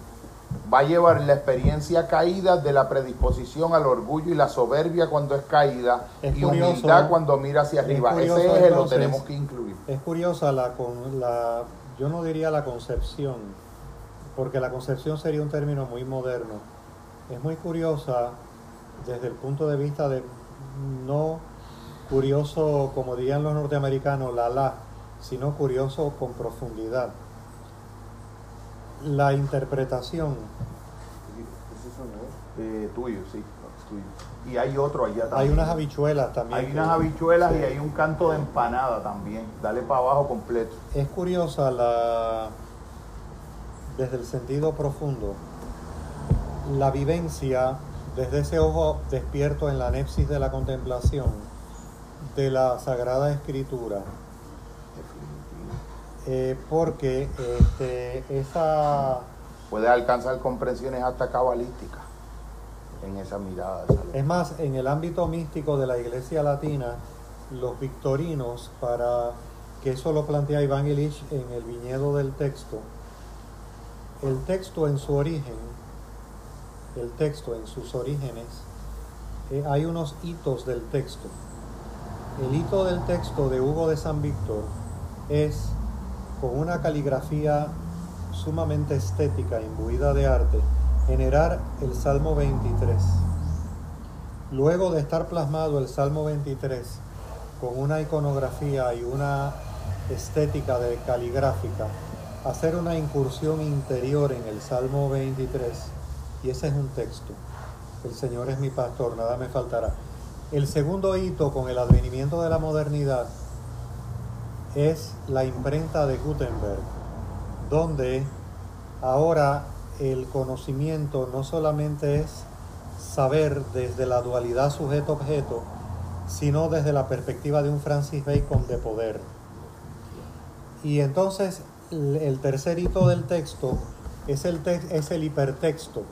va a llevar la experiencia caída de la predisposición al orgullo y la soberbia cuando es caída Es y curioso, humildad cuando mira hacia es arriba. curioso, Ese eje lo tenemos que incluir. Es curiosa la, con, la, yo no diría la concepción, porque la concepción sería un término muy moderno. Es muy curiosa desde el punto de vista de no curioso, como dirían los norteamericanos, la la, sino curioso con profundidad. La interpretación, Eh, tuyo, sí, tuyo. Y hay otro allá también. hay unas habichuelas también. Hay que- unas habichuelas Sí. y hay un canto de empanada también. Dale para abajo completo. Es curiosa la desde el sentido profundo la vivencia desde ese ojo despierto en la nepsis de la contemplación de la Sagrada Escritura. Eh, porque este, esa Puede alcanzar comprensiones hasta cabalísticas en esa mirada. de. Es más, en el ámbito místico de la Iglesia Latina, los victorinos, para que eso lo plantea Iván Illich en el viñedo del texto, el texto en su origen, el texto en sus orígenes, eh, hay unos hitos del texto. El hito del texto de Hugo de San Víctor es con una caligrafía sumamente estética, imbuida de arte, generar el Salmo 23. Luego de estar plasmado el Salmo 23 con una iconografía y una estética de caligráfica, hacer una incursión interior en el Salmo 23 y ese es un texto. El Señor es mi pastor, nada me faltará. El segundo hito con el advenimiento de la modernidad es la imprenta de Gutenberg, donde ahora el conocimiento no solamente es saber desde la dualidad sujeto-objeto, sino desde la perspectiva de un Francis Bacon de poder. Y entonces el tercer hito del texto es el, es el hipertexto,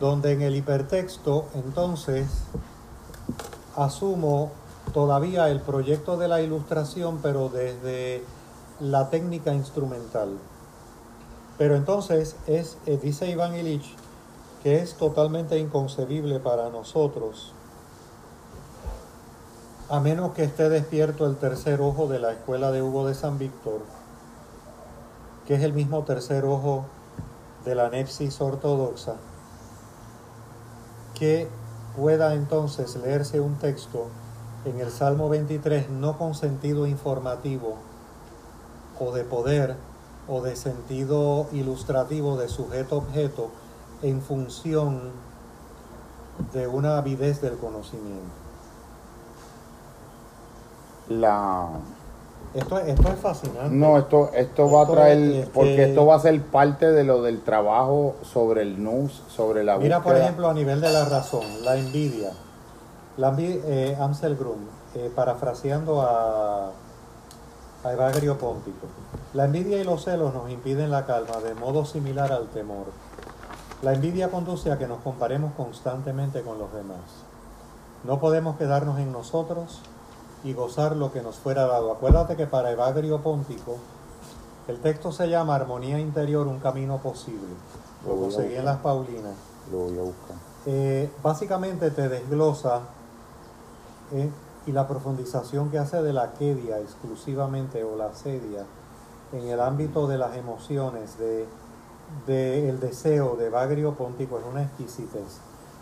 donde en el hipertexto entonces asumo todavía el proyecto de la ilustración, pero desde la técnica instrumental. Pero entonces es, eh, dice Iván Illich, que es totalmente inconcebible para nosotros, a menos que esté despierto el tercer ojo de la escuela de Hugo de San Víctor, que es el mismo tercer ojo de la nepsis ortodoxa, que pueda entonces leerse un texto en el Salmo 23 no con sentido informativo o de poder o de sentido ilustrativo de sujeto-objeto en función de una avidez del conocimiento. La... Esto, esto es fascinante. No, esto, esto va a traer, es porque que- esto va a ser parte de lo del trabajo sobre el NUS, sobre la Mira, por ejemplo, a nivel de la razón, la envidia. La eh, Amsel Grum, eh, parafraseando a, a Evagrio Póntico. La envidia y los celos nos impiden la calma de modo similar al temor. La envidia conduce a que nos comparemos constantemente con los demás. No podemos quedarnos en nosotros y gozar lo que nos fuera dado. Acuérdate que para Evagrio Póntico el texto se llama Armonía Interior, un camino posible. Lo Lo conseguí en las Paulinas. Lo voy a buscar. Eh, básicamente te desglosa eh, y la profundización que hace de la quedia exclusivamente o la sedia en el ámbito de las emociones, de, de el deseo de Bagrio Póntico es una exquisitez.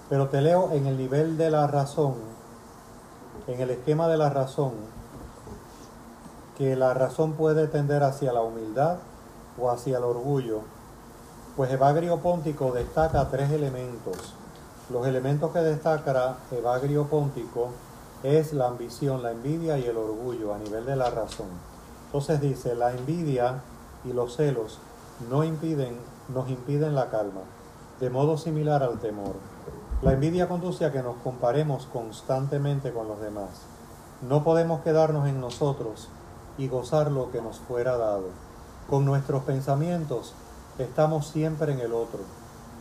Pero te leo en el nivel de la razón, en el esquema de la razón, que la razón puede tender hacia la humildad o hacia el orgullo, pues Evagrio Póntico destaca tres elementos. Los elementos que destaca Evagrio Póntico es la ambición, la envidia y el orgullo a nivel de la razón. Entonces dice, la envidia y los celos no impiden, nos impiden la calma, de modo similar al temor. La envidia conduce a que nos comparemos constantemente con los demás. No podemos quedarnos en nosotros y gozar lo que nos fuera dado. Con nuestros pensamientos estamos siempre en el otro.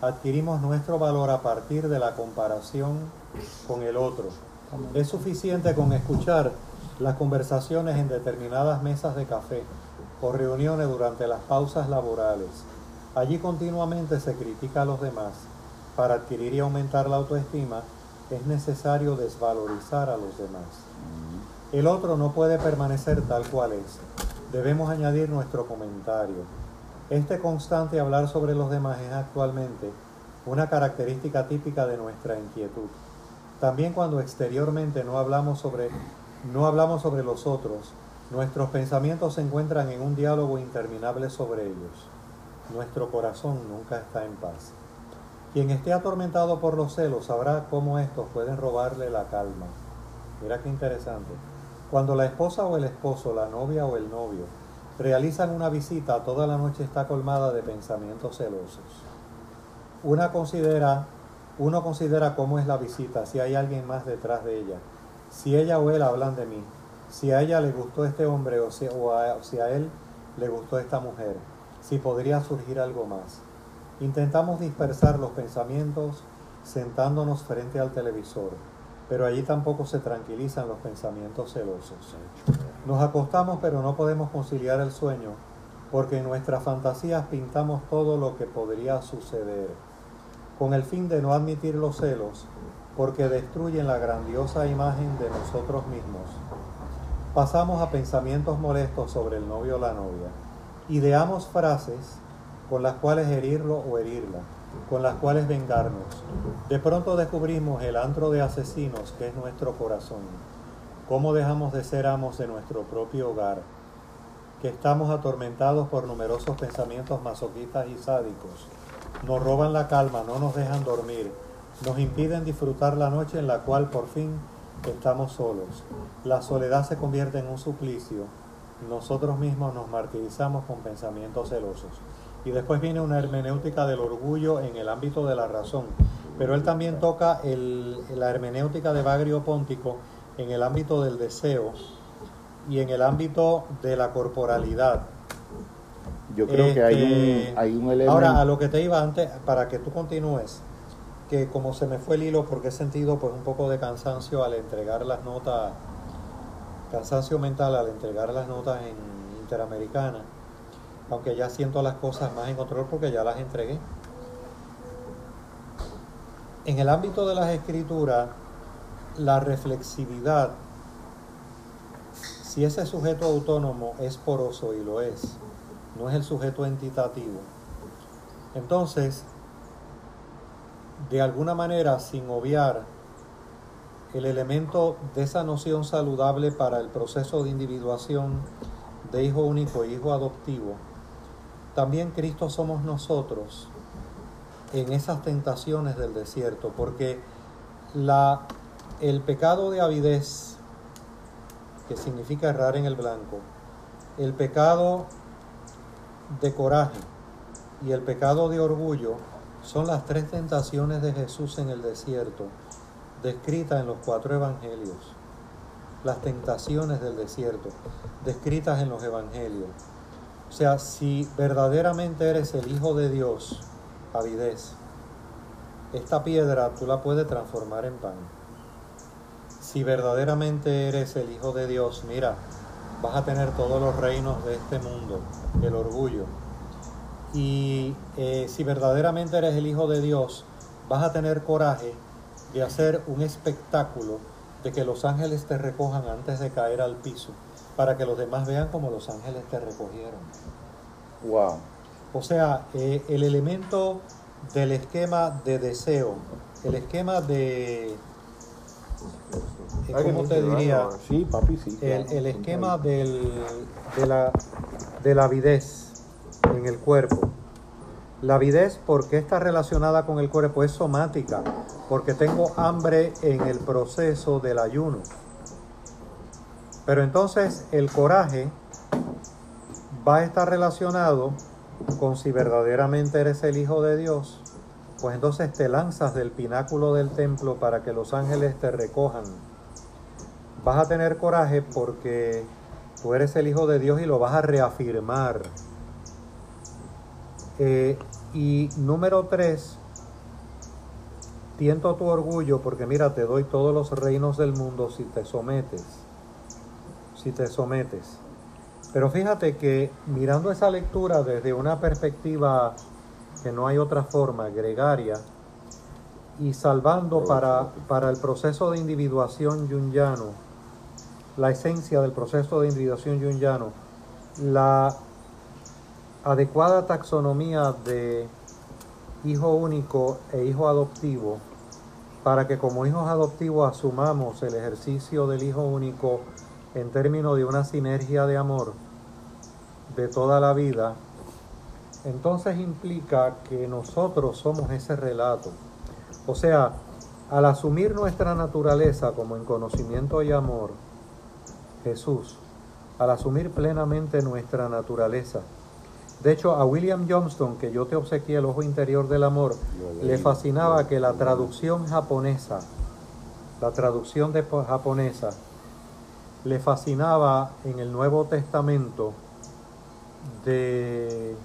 Adquirimos nuestro valor a partir de la comparación con el otro. Es suficiente con escuchar las conversaciones en determinadas mesas de café o reuniones durante las pausas laborales. Allí continuamente se critica a los demás. Para adquirir y aumentar la autoestima es necesario desvalorizar a los demás. El otro no puede permanecer tal cual es. Debemos añadir nuestro comentario. Este constante hablar sobre los demás es actualmente una característica típica de nuestra inquietud. También cuando exteriormente no hablamos sobre no hablamos sobre los otros, nuestros pensamientos se encuentran en un diálogo interminable sobre ellos. Nuestro corazón nunca está en paz. Quien esté atormentado por los celos sabrá cómo estos pueden robarle la calma. Mira qué interesante. Cuando la esposa o el esposo, la novia o el novio, realizan una visita, toda la noche está colmada de pensamientos celosos. Una considera, uno considera cómo es la visita, si hay alguien más detrás de ella, si ella o él hablan de mí, si a ella le gustó este hombre o si, a, si a él le gustó esta mujer, si podría surgir algo más. Intentamos dispersar los pensamientos sentándonos frente al televisor pero allí tampoco se tranquilizan los pensamientos celosos. Nos acostamos pero no podemos conciliar el sueño porque en nuestras fantasías pintamos todo lo que podría suceder, con el fin de no admitir los celos porque destruyen la grandiosa imagen de nosotros mismos. Pasamos a pensamientos molestos sobre el novio o la novia. Ideamos frases con las cuales herirlo o herirla con las cuales vengarnos. De pronto descubrimos el antro de asesinos que es nuestro corazón. Cómo dejamos de ser amos de nuestro propio hogar, que estamos atormentados por numerosos pensamientos masoquistas y sádicos. Nos roban la calma, no nos dejan dormir, nos impiden disfrutar la noche en la cual por fin estamos solos. La soledad se convierte en un suplicio. Nosotros mismos nos martirizamos con pensamientos celosos. Y después viene una hermenéutica del orgullo en el ámbito de la razón. Pero él también toca la hermenéutica de Bagrio Póntico en el ámbito del deseo y en el ámbito de la corporalidad. Yo creo que hay un, este, hay un elemento. Ahora, a lo que te iba antes, para que tú continúes, que como se me fue el hilo, porque he sentido pues un poco de cansancio al entregar las notas, cansancio mental al entregar las notas en Interamericana aunque ya siento las cosas más en control porque ya las entregué. En el ámbito de las escrituras, la reflexividad, si ese sujeto autónomo es poroso y lo es, no es el sujeto entitativo, entonces, de alguna manera, sin obviar el elemento de esa noción saludable para el proceso de individuación de hijo único e hijo adoptivo, también Cristo somos nosotros en esas tentaciones del desierto, porque la, el pecado de avidez, que significa errar en el blanco, el pecado de coraje y el pecado de orgullo son las tres tentaciones de Jesús en el desierto, descritas en los cuatro evangelios. Las tentaciones del desierto, descritas en los evangelios. O sea, si verdaderamente eres el Hijo de Dios, avidez, esta piedra tú la puedes transformar en pan. Si verdaderamente eres el Hijo de Dios, mira, vas a tener todos los reinos de este mundo, el orgullo. Y eh, si verdaderamente eres el Hijo de Dios, vas a tener coraje de hacer un espectáculo de que los ángeles te recojan antes de caer al piso para que los demás vean como los ángeles te recogieron. Wow. O sea, eh, el elemento del esquema de deseo, el esquema de... ¿Cómo te diría? Sí, papi, sí. El, esquema del, de, la, de la avidez en el cuerpo. La avidez, ¿por qué está relacionada con el cuerpo? Es somática, porque tengo hambre en el proceso del ayuno. Pero entonces el coraje va a estar relacionado con si verdaderamente eres el Hijo de Dios, pues entonces te lanzas del pináculo del templo para que los ángeles te recojan. Vas a tener coraje porque tú eres el Hijo de Dios y lo vas a reafirmar. Eh, y número tres, tiento tu orgullo porque mira, te doy todos los reinos del mundo si te sometes si te sometes. Pero fíjate que mirando esa lectura desde una perspectiva que no hay otra forma gregaria y salvando para, para el proceso de individuación yunyano, la esencia del proceso de individuación yunyano, la adecuada taxonomía de hijo único e hijo adoptivo, para que como hijos adoptivos asumamos el ejercicio del hijo único en términos de una sinergia de amor de toda la vida, entonces implica que nosotros somos ese relato. O sea, al asumir nuestra naturaleza como en conocimiento y amor, Jesús, al asumir plenamente nuestra naturaleza, de hecho, a William Johnston, que yo te obsequié el ojo interior del amor, le fascinaba que la traducción japonesa, la traducción de japonesa, le fascinaba en el Nuevo Testamento de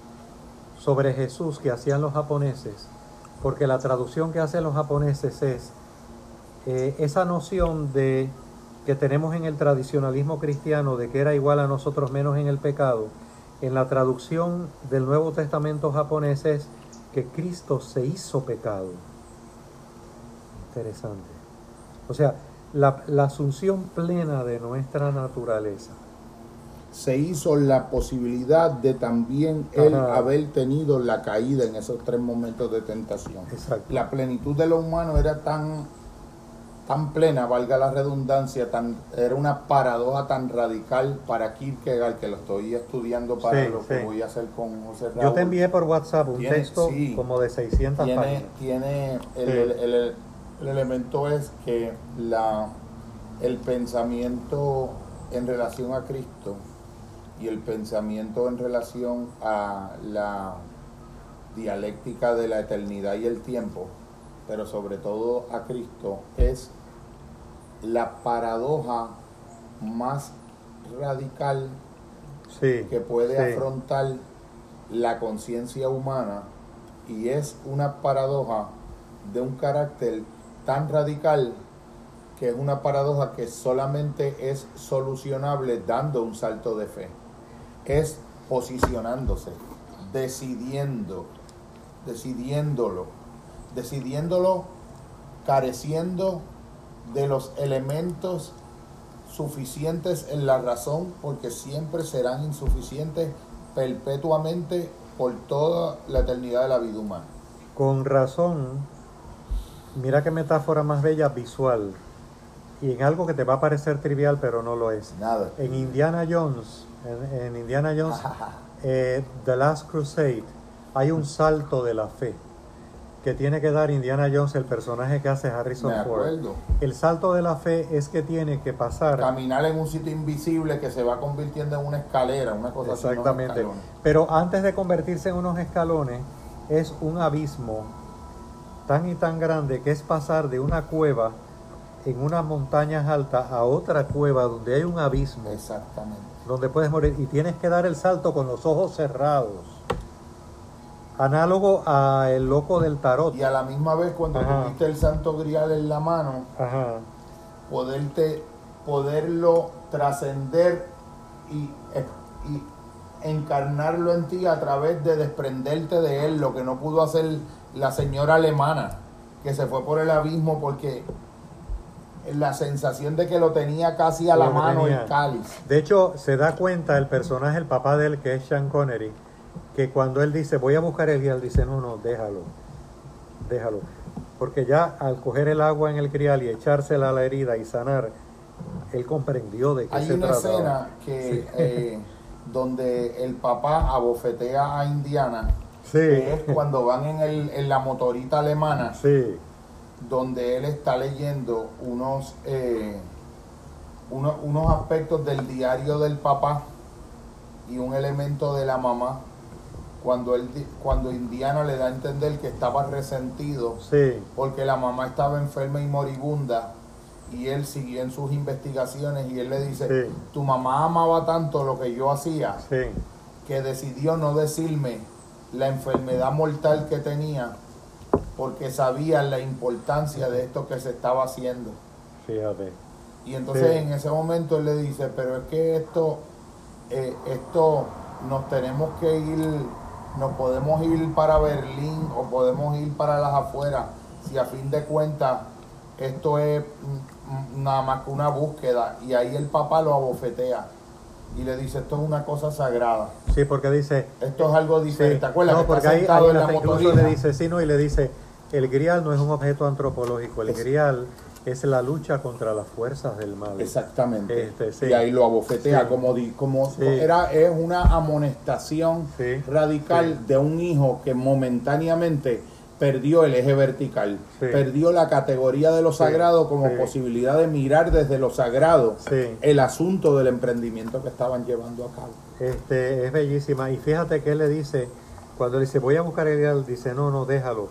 sobre Jesús que hacían los japoneses, porque la traducción que hacen los japoneses es eh, esa noción de que tenemos en el tradicionalismo cristiano de que era igual a nosotros menos en el pecado en la traducción del Nuevo Testamento japonés es que Cristo se hizo pecado. Interesante. O sea, la, asunción plena de nuestra naturaleza. Se hizo la posibilidad de también él haber tenido la caída en esos tres momentos de tentación. Exacto. La plenitud de lo humano era tan tan plena, valga la redundancia, tan, era una paradoja tan radical para Kierkegaard que lo estoy estudiando para lo que voy a hacer con José Yo te envié por WhatsApp un texto como de 600 tiene, páginas. Tiene el, elemento es que la, el pensamiento en relación a Cristo y el pensamiento en relación a la dialéctica de la eternidad y el tiempo pero sobre todo a Cristo, es la paradoja más radical que puede afrontar la conciencia humana y es una paradoja de un carácter tan radical que es una paradoja que solamente es solucionable dando un salto de fe. Es posicionándose, decidiendo, decidiéndolo decidiéndolo careciendo de los elementos suficientes en la razón, porque siempre serán insuficientes perpetuamente por toda la eternidad de la vida humana. Con razón, mira qué metáfora más bella visual, y en algo que te va a parecer trivial, pero no lo es. Nada. En Indiana Jones, en, Indiana Jones, <laughs> eh, The Last Crusade, hay un salto de la fe que tiene que dar Indiana Jones, el personaje que hace Harrison Ford. El salto de la fe es que tiene que pasar. Caminar en un sitio invisible que se va convirtiendo en una escalera, una cosa Exactamente. así. Exactamente. Pero antes de convertirse en unos escalones, es un abismo tan y tan grande que es pasar de una cueva en unas montañas altas a otra cueva donde hay un abismo. Exactamente. Donde puedes morir y tienes que dar el salto con los ojos cerrados análogo a el loco del tarot. Y a la misma vez cuando tuviste el santo grial en la mano, poderte poderlo trascender y, y, encarnarlo en ti a través de desprenderte de él, lo que no pudo hacer la señora alemana, que se fue por el abismo porque la sensación de que lo tenía casi a la mano el cáliz. De hecho, se da cuenta el personaje, el papá de él, que es Sean Connery, que cuando él dice, voy a buscar el guial, dice, no, no, déjalo, déjalo. Porque ya al coger el agua en el crial y echársela a la herida y sanar, él comprendió de qué Hay una escena que, eh, donde el papá abofetea a Indiana, sí. que es cuando van en, el, en la motorita alemana, sí. donde él está leyendo unos, eh, unos, unos aspectos del diario del papá y un elemento de la mamá cuando él cuando Indiana le da a entender que estaba resentido porque la mamá estaba enferma y moribunda y él siguió en sus investigaciones y él le dice tu mamá amaba tanto lo que yo hacía que decidió no decirme la enfermedad mortal que tenía porque sabía la importancia de esto que se estaba haciendo. Fíjate. Y entonces en ese momento él le dice pero es que esto eh, esto nos tenemos que ir nos podemos ir para Berlín o podemos ir para las afueras, si a fin de cuentas esto es mm, mm, nada más que una búsqueda y ahí el papá lo abofetea y le dice esto es una cosa sagrada. Sí, porque dice esto es algo diferente. ¿Te acuerdas? No, porque ahí, incluso le dice sí, no, y le dice el grial no es un objeto antropológico, el grial es la lucha contra las fuerzas del mal. Exactamente. Este, y ahí lo abofetea como, como era es una amonestación radical de un hijo que momentáneamente perdió el eje vertical, perdió la categoría de lo sagrado como posibilidad de mirar desde lo sagrado el asunto del emprendimiento que estaban llevando a cabo. Este, es bellísima. Y fíjate que él le dice, cuando le dice voy a buscar el grial, dice no, no, déjalo.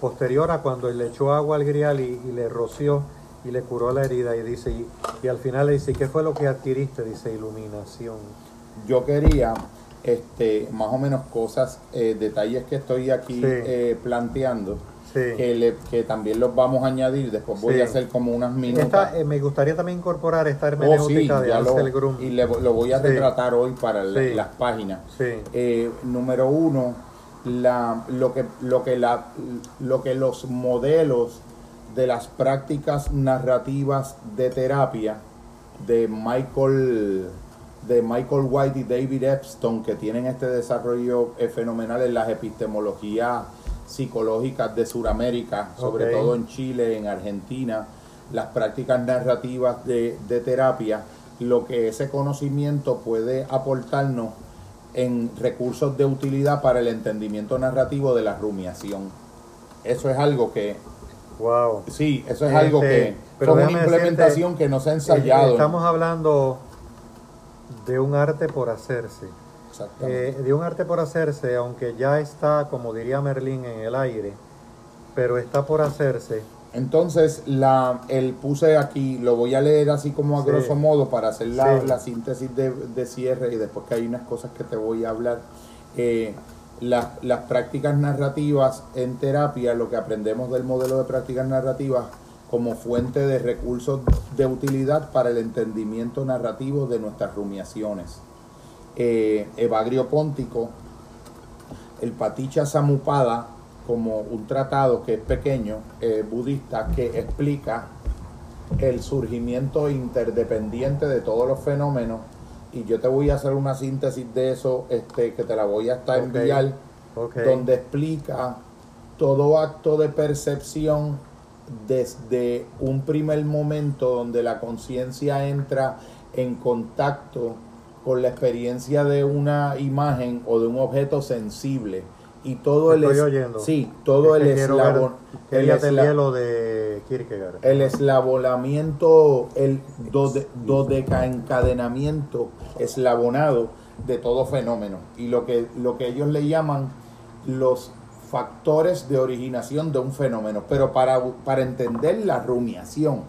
Posterior a cuando le echó agua al grial y, le roció y le curó la herida y dice, y, al final le dice, ¿qué fue lo que adquiriste? Dice, iluminación. Yo quería este, más o menos cosas, eh, detalles que estoy aquí eh, planteando. Que, que, también los vamos a añadir, después voy a hacer como unas minutas. Eh, me gustaría también incorporar esta oh, hermenéutica de Ansel Grum. Y lo voy a retratar hoy para las páginas. número uno, la, lo, que, lo, que la, lo que los modelos de las prácticas narrativas de terapia de Michael de Michael White y David Epstein que tienen este desarrollo eh, fenomenal en las epistemologías psicológicas de Sudamérica, sobre todo en Chile, en Argentina, las prácticas narrativas de, terapia, lo que ese conocimiento puede aportarnos en recursos de utilidad para el entendimiento narrativo de la rumiación. Eso es algo que... Wow. Sí, eso es algo que... Pero una implementación que no se ha ensayado. Estamos hablando de un arte por hacerse. Eh, de un arte por hacerse, aunque ya está, como diría Merlín, en el aire, pero está por hacerse. Entonces, la, el puse aquí, lo voy a leer así como a grosso modo para hacer la, síntesis de, cierre y después que hay unas cosas que te voy a hablar. Eh, las prácticas narrativas en terapia, lo que aprendemos del modelo de prácticas narrativas, como fuente de recursos de utilidad para el entendimiento narrativo de nuestras rumiaciones. Eh, Evagrio Póntico, el Paticha Samupada, como un tratado que es pequeño, eh, budista, que explica el surgimiento interdependiente de todos los fenómenos. Y yo te voy a hacer una síntesis de eso, este, que te la voy a estar enviar, donde explica todo acto de percepción desde un primer momento donde la conciencia entra en contacto con la experiencia de una imagen o de un objeto sensible y todo el sí todo el eslabon el, de Kierkegaard. el eslabonamiento el dodecaencadenamiento eslabonado de todo fenómeno. Y lo que lo que ellos le llaman los factores de originación de un fenómeno, pero para, para entender la rumiación,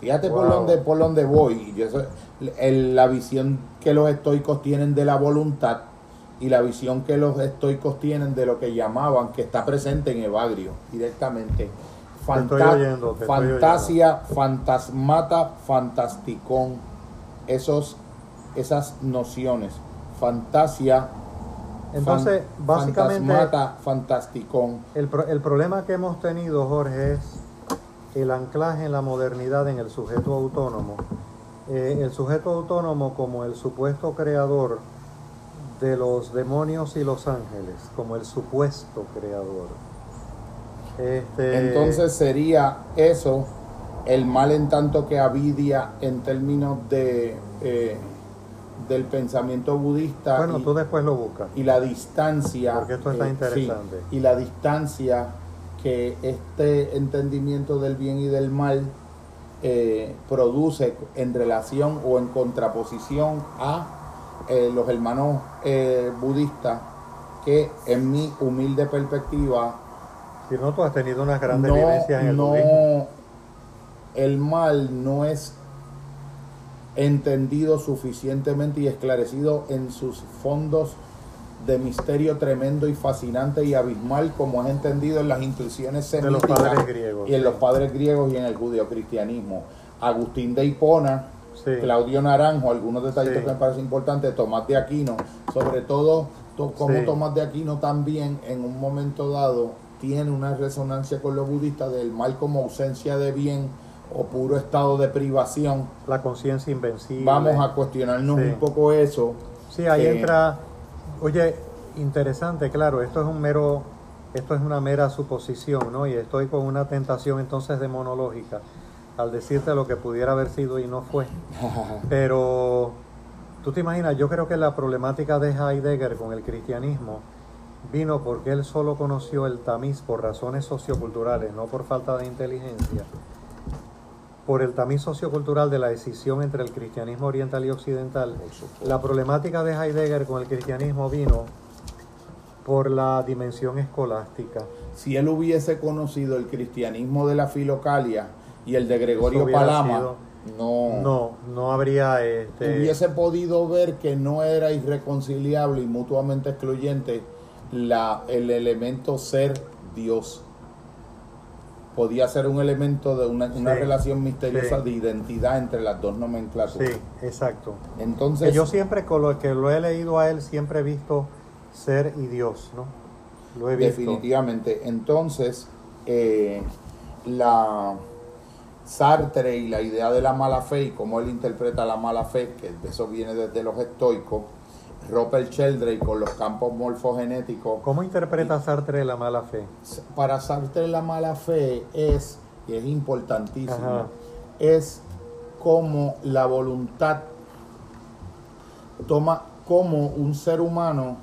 fíjate por, dónde, por dónde voy, yo, la visión que los estoicos tienen de la voluntad y la visión que los estoicos tienen de lo que llamaban, que está presente en Evagrio directamente, fantasia, fantasmata, fantasticón, esos, esas nociones, fantasia, entonces, básicamente... fantasticón. El, el problema que hemos tenido, Jorge, es el anclaje en la modernidad en el sujeto autónomo. Eh, el sujeto autónomo como el supuesto creador de los demonios y los ángeles, como el supuesto creador. Este... Entonces sería eso el mal en tanto que avidia en términos de eh, del pensamiento budista. Bueno, y, tú después lo buscas. Y la distancia. Porque esto está eh, interesante. y la distancia que este entendimiento del bien y del mal eh, produce en relación o en contraposición a eh, los hermanos budistas que en mi humilde perspectiva si no tú has tenido unas grandes vivencias en el no, el mal no es entendido suficientemente y esclarecido en sus fondos de misterio tremendo y fascinante y abismal como es entendido en las intuiciones semíticas griegos, y en los padres griegos y en el judio-cristianismo. Agustín de Hipona, Claudio Naranjo, algunos detalles que me parecen importantes, Tomás de Aquino, sobre todo to- cómo Sí. Tomás de Aquino también en un momento dado tiene una resonancia con los budistas del mal como ausencia de bien o puro estado de privación. La conciencia invencible. Vamos a cuestionarnos Sí. un poco eso. Sí, ahí Eh, entra. Oye, interesante, claro, esto es un mero. Esto es una mera suposición, ¿no? Y estoy con una tentación entonces demonológica al decirte lo que pudiera haber sido y no fue. <laughs> Pero tú te imaginas, yo creo que la problemática de Heidegger con el cristianismo vino porque él solo conoció el tamiz por razones socioculturales, no por falta de inteligencia. Por el tamiz sociocultural de la decisión entre el cristianismo oriental y occidental. La problemática de Heidegger con el cristianismo vino por la dimensión escolástica. Si él hubiese conocido el cristianismo de la Filocalia y el de Gregorio Palama, sido- no, No, no habría este, hubiese podido ver que no era irreconciliable y mutuamente excluyente la, el elemento ser Dios. Podía ser un elemento de una, una Sí, relación misteriosa sí. de identidad entre las dos nomenclaturas. Sí, exacto. Entonces, Que yo siempre, con lo que lo he leído a él, siempre he visto ser y Dios, ¿no? Lo he visto. definitivamente, entonces, eh, la Sartre y la idea de la mala fe y cómo él interpreta la mala fe, que eso viene desde los estoicos, Robert Sheldrake con los campos morfogenéticos, ¿Cómo interpreta Sartre la mala fe? para Sartre la mala fe es, y es importantísimo, Ajá. es como la voluntad toma, como un ser humano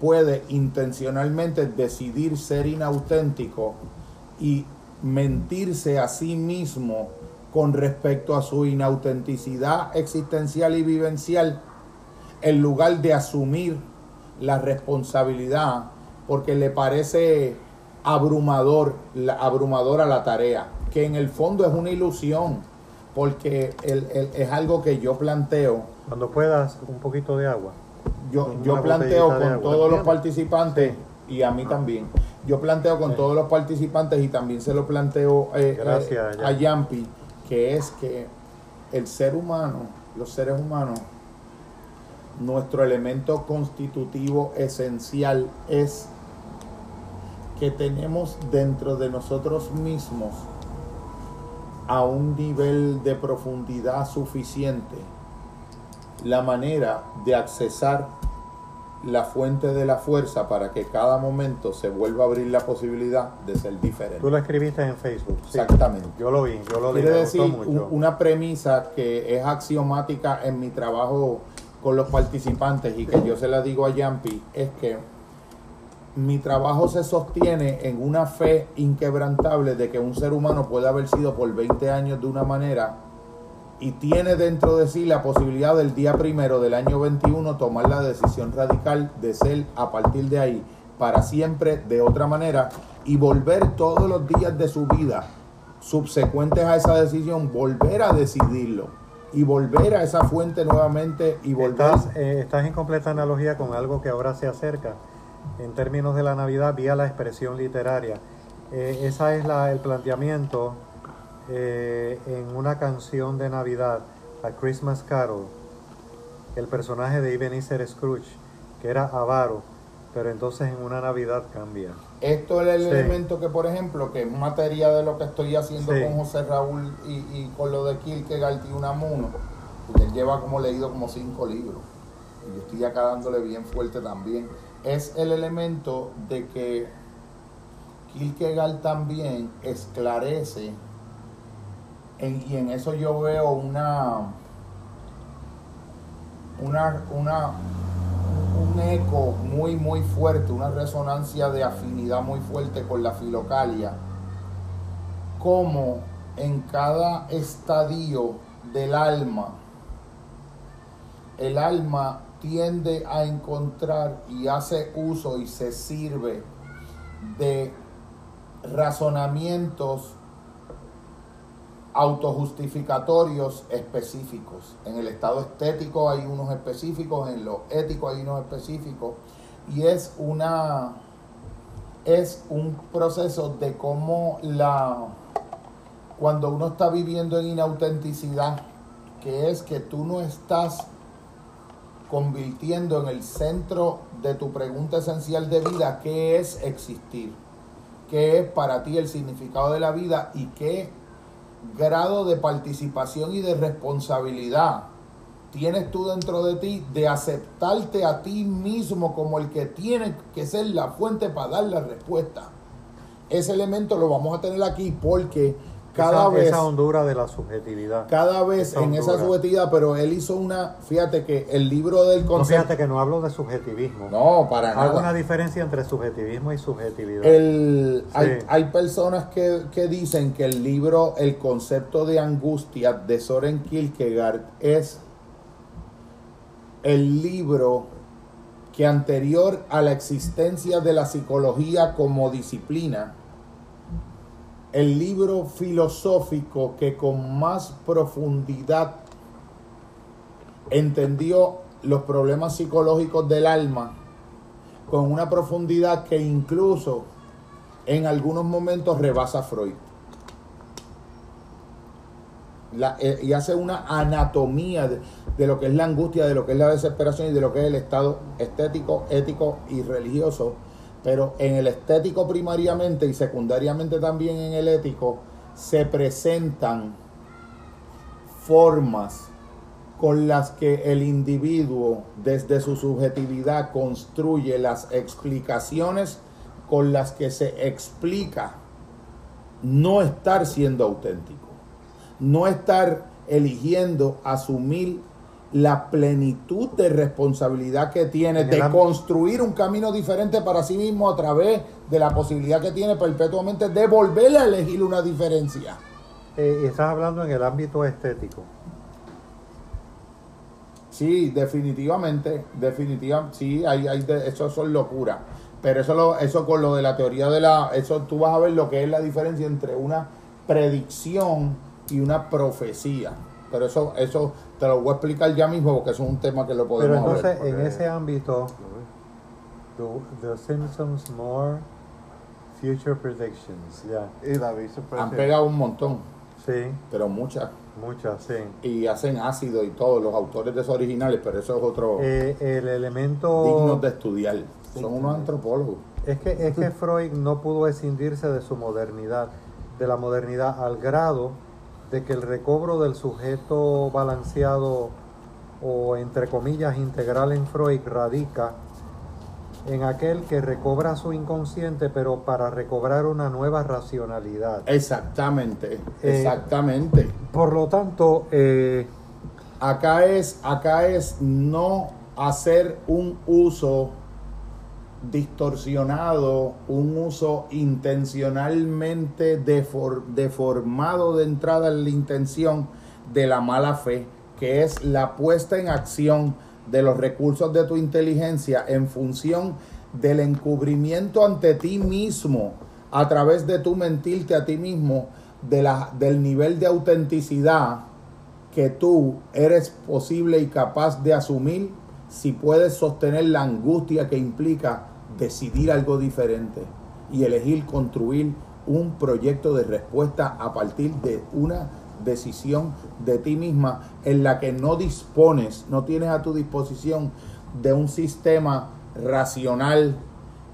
puede intencionalmente decidir ser inauténtico y mentirse a sí mismo con respecto a su inautenticidad existencial y vivencial en lugar de asumir la responsabilidad porque le parece abrumador, la, abrumadora la tarea, que en el fondo es una ilusión, porque el- el- es algo que yo planteo, Cuando puedas, un poquito de agua. yo, yo planteo con agua, todos los participantes y a mí también, yo planteo con Sí. todos los participantes y también se lo planteo eh, Gracias, eh, a Yampi, que es que el ser humano, los seres humanos, nuestro elemento constitutivo esencial es que tenemos dentro de nosotros mismos a un nivel de profundidad suficiente la manera de accesar la fuente de la fuerza para que cada momento se vuelva a abrir la posibilidad de ser diferente. Tú lo escribiste en Facebook. sí. Exactamente. Yo lo vi, yo lo vi. Quiere decir, mucho. una premisa que es axiomática en mi trabajo con los participantes y que yo se la digo a Yampi, es que mi trabajo se sostiene en una fe inquebrantable de que un ser humano puede haber sido por 20 años de una manera y tiene dentro de sí la posibilidad del día primero del año 21 tomar la decisión radical de ser a partir de ahí para siempre de otra manera y volver todos los días de su vida subsecuentes a esa decisión, volver a decidirlo y volver a esa fuente nuevamente y volver... Estás, eh, estás en completa analogía con algo que ahora se acerca. En términos de la Navidad vía la expresión literaria. Eh, esa es la, el planteamiento eh, en una canción de Navidad, A Christmas Carol, el personaje de Ebenezer Scrooge, que era avaro, pero entonces en una Navidad cambia. Esto es el Sí. elemento que, por ejemplo, que es materia de lo que estoy haciendo Sí. con José Raúl y, y con lo de Kierkegaard y Unamuno, porque él lleva como leído como cinco libros, y yo estoy acá dándole bien fuerte también, es el elemento de que Kierkegaard también esclarece, en- y en eso yo veo una, una, una, un eco muy muy fuerte, una resonancia de afinidad muy fuerte con la filocalia, como en cada estadio del alma, el alma tiende a encontrar y hace uso y se sirve de razonamientos autojustificatorios específicos. En el estado estético hay unos específicos, en lo ético hay unos específicos, y es una es un proceso de cómo la cuando uno está viviendo en inautenticidad, que es que tú no estás convirtiendo en el centro de tu pregunta esencial de vida qué es existir, qué es para ti el significado de la vida y qué grado de participación y de responsabilidad tienes tú dentro de ti de aceptarte a ti mismo como el que tiene que ser la fuente para dar la respuesta. Ese elemento lo vamos a tener aquí porque cada esa, vez esa hondura de la subjetividad. cada vez Esa en esa subjetividad, pero él hizo una, fíjate que el libro del No, concepto fíjate que no hablo de subjetivismo. no, para Hago una nada. diferencia entre subjetivismo y subjetividad. El, Sí. hay, hay personas que, que dicen que el libro El concepto de angustia de Soren Kierkegaard es el libro que anterior a la existencia de la psicología como disciplina, el libro filosófico que con más profundidad entendió los problemas psicológicos del alma con una profundidad que incluso en algunos momentos rebasa Freud. La- eh, y hace una anatomía de, de lo que es la angustia, de lo que es la desesperación y de lo que es el estado estético, ético y religioso. Pero en el estético primariamente y secundariamente también en el ético se presentan formas con las que el individuo desde su subjetividad construye las explicaciones con las que se explica no estar siendo auténtico, no estar eligiendo asumir la plenitud de responsabilidad que tiene de ámbito- construir un camino diferente para sí mismo a través de la posibilidad que tiene perpetuamente de volver a elegir una diferencia. Eh, estás hablando en el ámbito estético. Sí, definitivamente, definitivamente, sí, hay, hay de- eso son locuras. Pero eso, lo, eso con lo de la teoría de la, eso tú vas a ver lo que es la diferencia entre una predicción y una profecía. Pero eso, eso te lo voy a explicar ya mismo porque eso es un tema que lo Pero podemos entonces, hablar. en ese ámbito, the, the Simpsons more future predictions. Ya. Han pegado un montón, Sí, pero muchas. muchas, sí. Y hacen ácido y todo, los autores de esos originales, pero eso es otro Eh, el elemento digno de estudiar. Son unos antropólogos. es que es que <laughs> Freud no pudo escindirse de su modernidad, de la modernidad al grado de que el recobro del sujeto balanceado o entre comillas integral en Freud radica en aquel que recobra su inconsciente pero para recobrar una nueva racionalidad. Exactamente, Eh, exactamente. Por lo tanto, eh, Acá es, acá es no hacer un uso distorsionado, un uso intencionalmente defor- deformado de entrada en la intención de la mala fe, que es la puesta en acción de los recursos de tu inteligencia en función del encubrimiento ante ti mismo, a través de tu mentirte a ti mismo, de la, del nivel de autenticidad que tú eres posible y capaz de asumir si puedes sostener la angustia que implica decidir algo diferente y elegir construir un proyecto de respuesta a partir de una decisión de ti misma en la que no dispones, no tienes a tu disposición de un sistema racional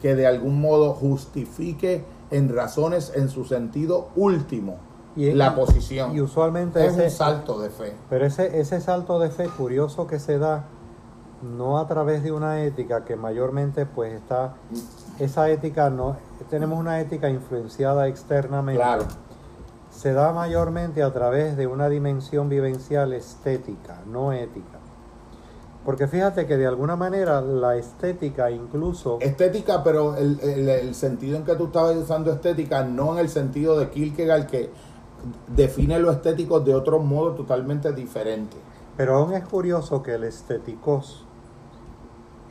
que de algún modo justifique en razones en su sentido último Y- la posición. y usualmente es ese- un salto de fe. Pero ese, ese salto de fe curioso que se da, no a través de una ética que mayormente pues está, esa ética no, tenemos una ética influenciada externamente. Claro. Se da mayormente a través de una dimensión vivencial estética, no ética. Porque fíjate que de alguna manera la estética incluso... Estética, pero el, el- el sentido en que tú estabas usando estética, no en el sentido de Kierkegaard, que define lo estético de otro modo totalmente diferente. Pero aún es curioso que el estéticos,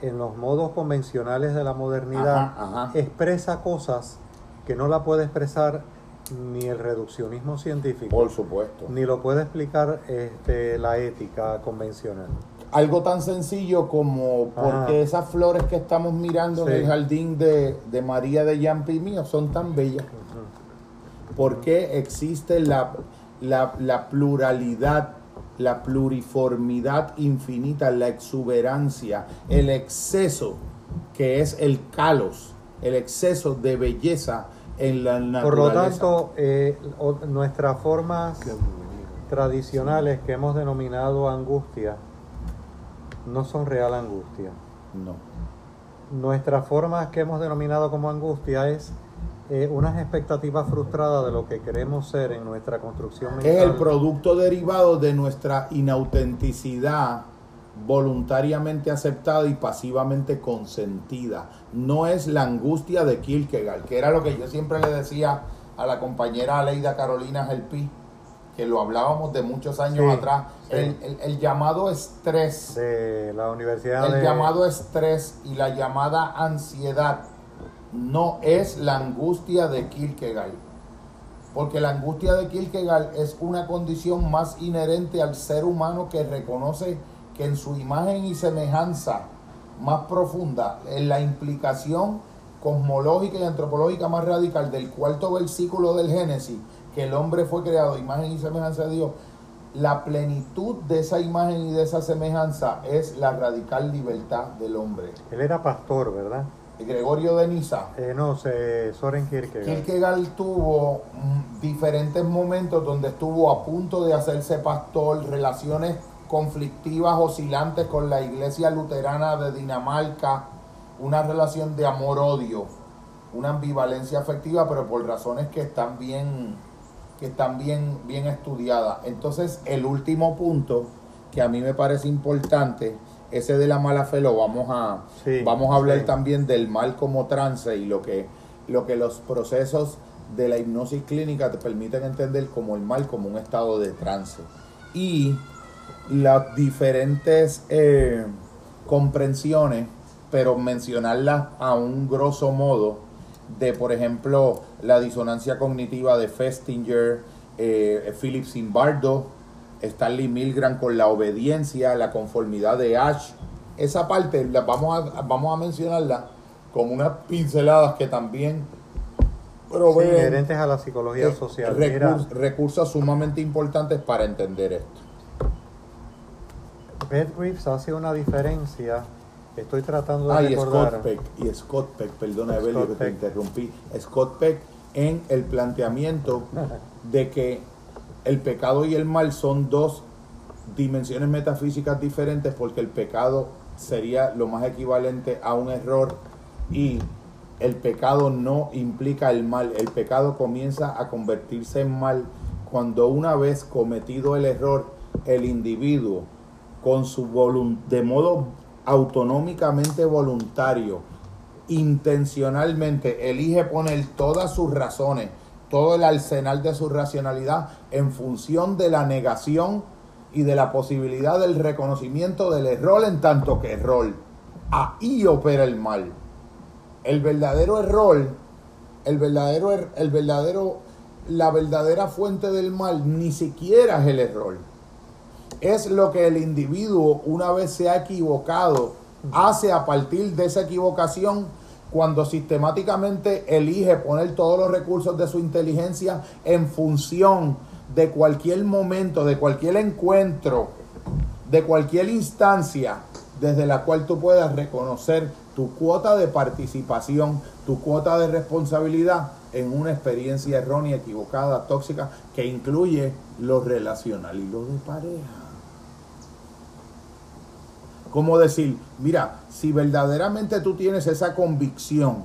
en los modos convencionales de la modernidad, Ajá, ajá. expresa cosas que no la puede expresar ni el reduccionismo científico, Por supuesto. ni lo puede explicar este, la ética convencional. Algo tan sencillo como porque esas flores que estamos mirando Sí. en el jardín de, de María de Yampi mío son tan bellas. ¿Por qué existe la, la, la pluralidad, la pluriformidad infinita, la exuberancia, el exceso que es el calos, el exceso de belleza en la naturaleza. Por lo tanto, eh, nuestras formas tradicionales que hemos denominado angustia no son real angustia. no. Nuestras formas que hemos denominado como angustia es eh, unas expectativas frustradas de lo que queremos ser en nuestra construcción mental. Es el producto derivado de nuestra inautenticidad voluntariamente aceptada y pasivamente consentida. No es la angustia de Kierkegaard, que era lo que yo siempre le decía a la compañera Aleida Carolina Gelpi, que lo hablábamos de muchos años Sí, atrás. sí. El, el- el llamado estrés, de la Universidad el de... llamado estrés y la llamada ansiedad no es la angustia de Kierkegaard. Porque la angustia de Kierkegaard es una condición más inherente al ser humano que reconoce que en su imagen y semejanza más profunda, en la implicación cosmológica y antropológica más radical del cuarto versículo del Génesis, que el hombre fue creado imagen y semejanza de Dios, la plenitud de esa imagen y de esa semejanza es la radical libertad del hombre. Él era pastor, ¿verdad? Gregorio de Niza Eh, no, sé, Soren Kierkegaard. Kierkegaard tuvo mm, diferentes momentos donde estuvo a punto de hacerse pastor, relaciones conflictivas, oscilantes con la iglesia luterana de Dinamarca, una relación de amor-odio, una ambivalencia afectiva, pero por razones que están bien, que están bien, bien estudiadas. Entonces, el último punto que a mí me parece importante, ese de la mala fe lo vamos a, Sí, vamos a hablar sí. también del mal como trance y lo que, lo que los procesos de la hipnosis clínica te permiten entender como el mal como un estado de trance. Y las diferentes eh, comprensiones, pero mencionarlas a un grosso modo, de por ejemplo la disonancia cognitiva de Festinger, eh, Philip Zimbardo, Stanley Milgram con la obediencia, la conformidad de Ash. Esa parte la vamos a, vamos a mencionarla como unas pinceladas que también Sí, proveen inherentes a la psicología eh, social. recursos sumamente importantes para entender esto. Beth Reeves hace una diferencia. Estoy tratando de Ah, y recordar. Scott Peck, y Scott Peck, perdona Evelio que te interrumpí. Scott Peck en el planteamiento <laughs> de que el pecado y el mal son dos dimensiones metafísicas diferentes porque el pecado sería lo más equivalente a un error y el pecado no implica el mal. El pecado comienza a convertirse en mal cuando una vez cometido el error, el individuo con su de modo autonómicamente voluntario, intencionalmente elige poner todas sus razones, todo el arsenal de su racionalidad en función de la negación y de la posibilidad del reconocimiento del error en tanto que error. Ahí opera el mal. El verdadero error, el verdadero, er- el verdadero, la verdadera fuente del mal ni siquiera es el error es lo que el individuo, una vez se ha equivocado, hace a partir de esa equivocación cuando sistemáticamente elige poner todos los recursos de su inteligencia en función de cualquier momento, de cualquier encuentro, de cualquier instancia desde la cual tú puedas reconocer tu cuota de participación, tu cuota de responsabilidad en una experiencia errónea, equivocada, tóxica, que incluye lo relacional y lo de pareja. Como decir, mira, si verdaderamente tú tienes esa convicción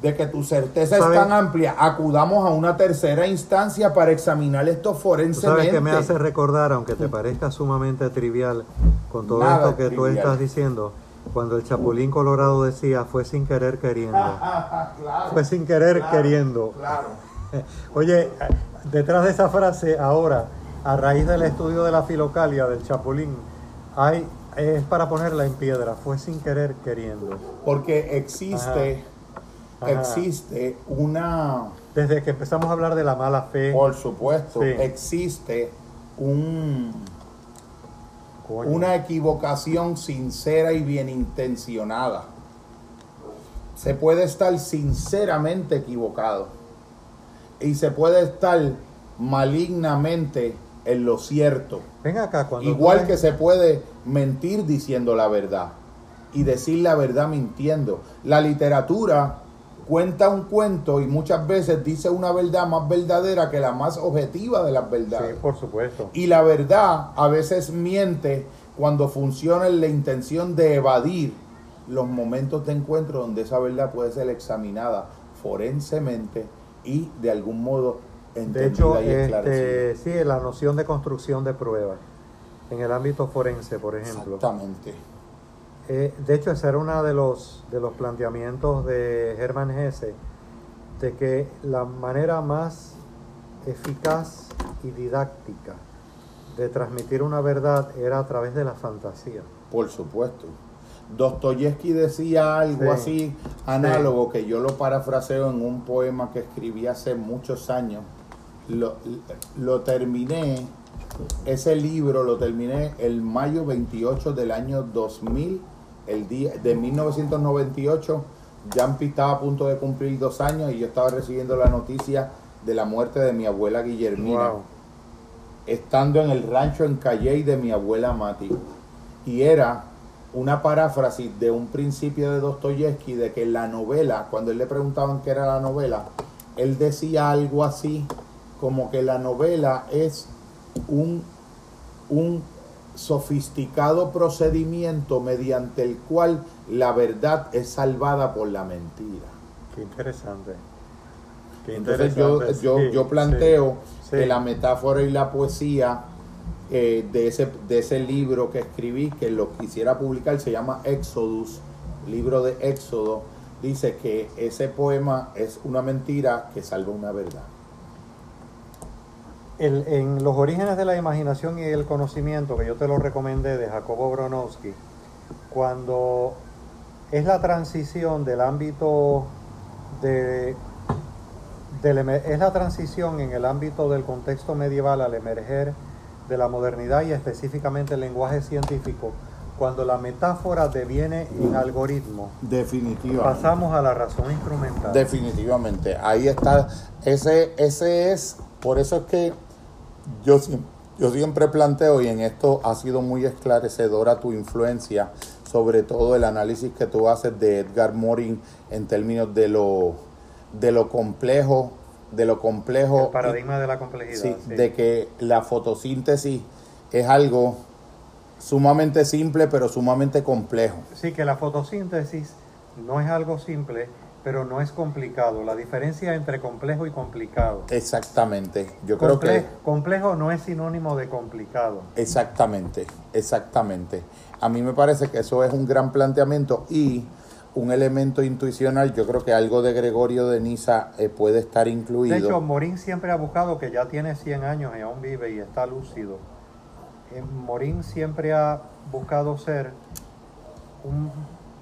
de que tu certeza es tan amplia, acudamos a una tercera instancia para examinar esto forensemente. sabes que me hace recordar, aunque te parezca sumamente trivial, con todo Nada esto que tú estás diciendo, cuando el Chapulín Colorado decía, fue sin querer queriendo. <laughs> claro, Fue sin querer claro, queriendo. Claro. <laughs> Oye, detrás de esa frase, ahora, a raíz del estudio de la filocalia del Chapulín, hay, es para ponerla en piedra, fue sin querer queriendo. Porque existe, Ajá. existe una, Desde que empezamos a hablar de la mala fe, por supuesto, Sí. existe un, coño, una equivocación sincera y bien intencionada. Se puede estar sinceramente equivocado y se puede estar malignamente en lo cierto. Ven acá, cuando Igual que se puede mentir diciendo la verdad y decir la verdad mintiendo. La literatura cuenta un cuento y muchas veces dice una verdad más verdadera que la más objetiva de las Sí, verdades. por supuesto. Y la verdad a veces miente cuando funciona en la intención de evadir los momentos de encuentro donde esa verdad puede ser examinada forensemente y de algún modo De hecho, este, sí, la noción de construcción de pruebas en el ámbito forense, por ejemplo. Exactamente. Eh, de hecho, ese era uno de los, de los planteamientos de Hermann Hesse, de que la manera más eficaz y didáctica de transmitir una verdad era a través de la fantasía. Por supuesto. Dostoyevsky decía algo Sí. así análogo que yo lo parafraseo en un poema que escribí hace muchos años. Lo, lo terminé, ese libro lo terminé el mayo 28 del año 2000, el día de 1998. Jampi estaba a punto de cumplir dos años y yo estaba recibiendo la noticia de la muerte de mi abuela Guillermina Wow. estando en el rancho en Calley de mi abuela Mati. Y era una paráfrasis de un principio de Dostoyevsky de que la novela, cuando él le preguntaban qué era la novela, él decía algo así como que la novela es un, un sofisticado procedimiento mediante el cual la verdad es salvada por la mentira. Qué interesante. Qué Entonces yo, interesante, yo, sí, yo planteo sí, que la metáfora y la poesía eh, de, ese, de ese libro que escribí, que lo quisiera publicar, se llama Exodus, libro de Éxodo, dice que ese poema es una mentira que salva una verdad. El- en Los orígenes de la imaginación y el conocimiento, que yo te lo recomendé de Jacobo Bronowski, cuando es la transición del ámbito de, del es la transición en el ámbito del contexto medieval al emerger de la modernidad y específicamente el lenguaje científico, cuando la metáfora deviene en algoritmo, Definitivamente. pasamos a la razón instrumental. Definitivamente. Ahí está. Ese, ese es, por eso es que yo, siem- yo siempre planteo, y en esto ha sido muy esclarecedora tu influencia, sobre todo el análisis que tú haces de Edgar Morin en términos de lo, de lo complejo, de lo complejo el paradigma de la complejidad. Sí, sí. de que la fotosíntesis es algo sumamente simple pero sumamente complejo. Sí, que la fotosíntesis no es algo simple, pero no es complicado. La diferencia entre complejo y complicado. Exactamente. Yo creo que Complejo no es sinónimo de complicado. exactamente, exactamente. A mí me parece que eso es un gran planteamiento y un elemento intuicional. Yo creo que algo de Gregorio de Niza eh, puede estar incluido. De hecho, Morín siempre ha buscado, que ya tiene 100 años y aún vive y está lúcido. eh, Morín siempre ha buscado ser un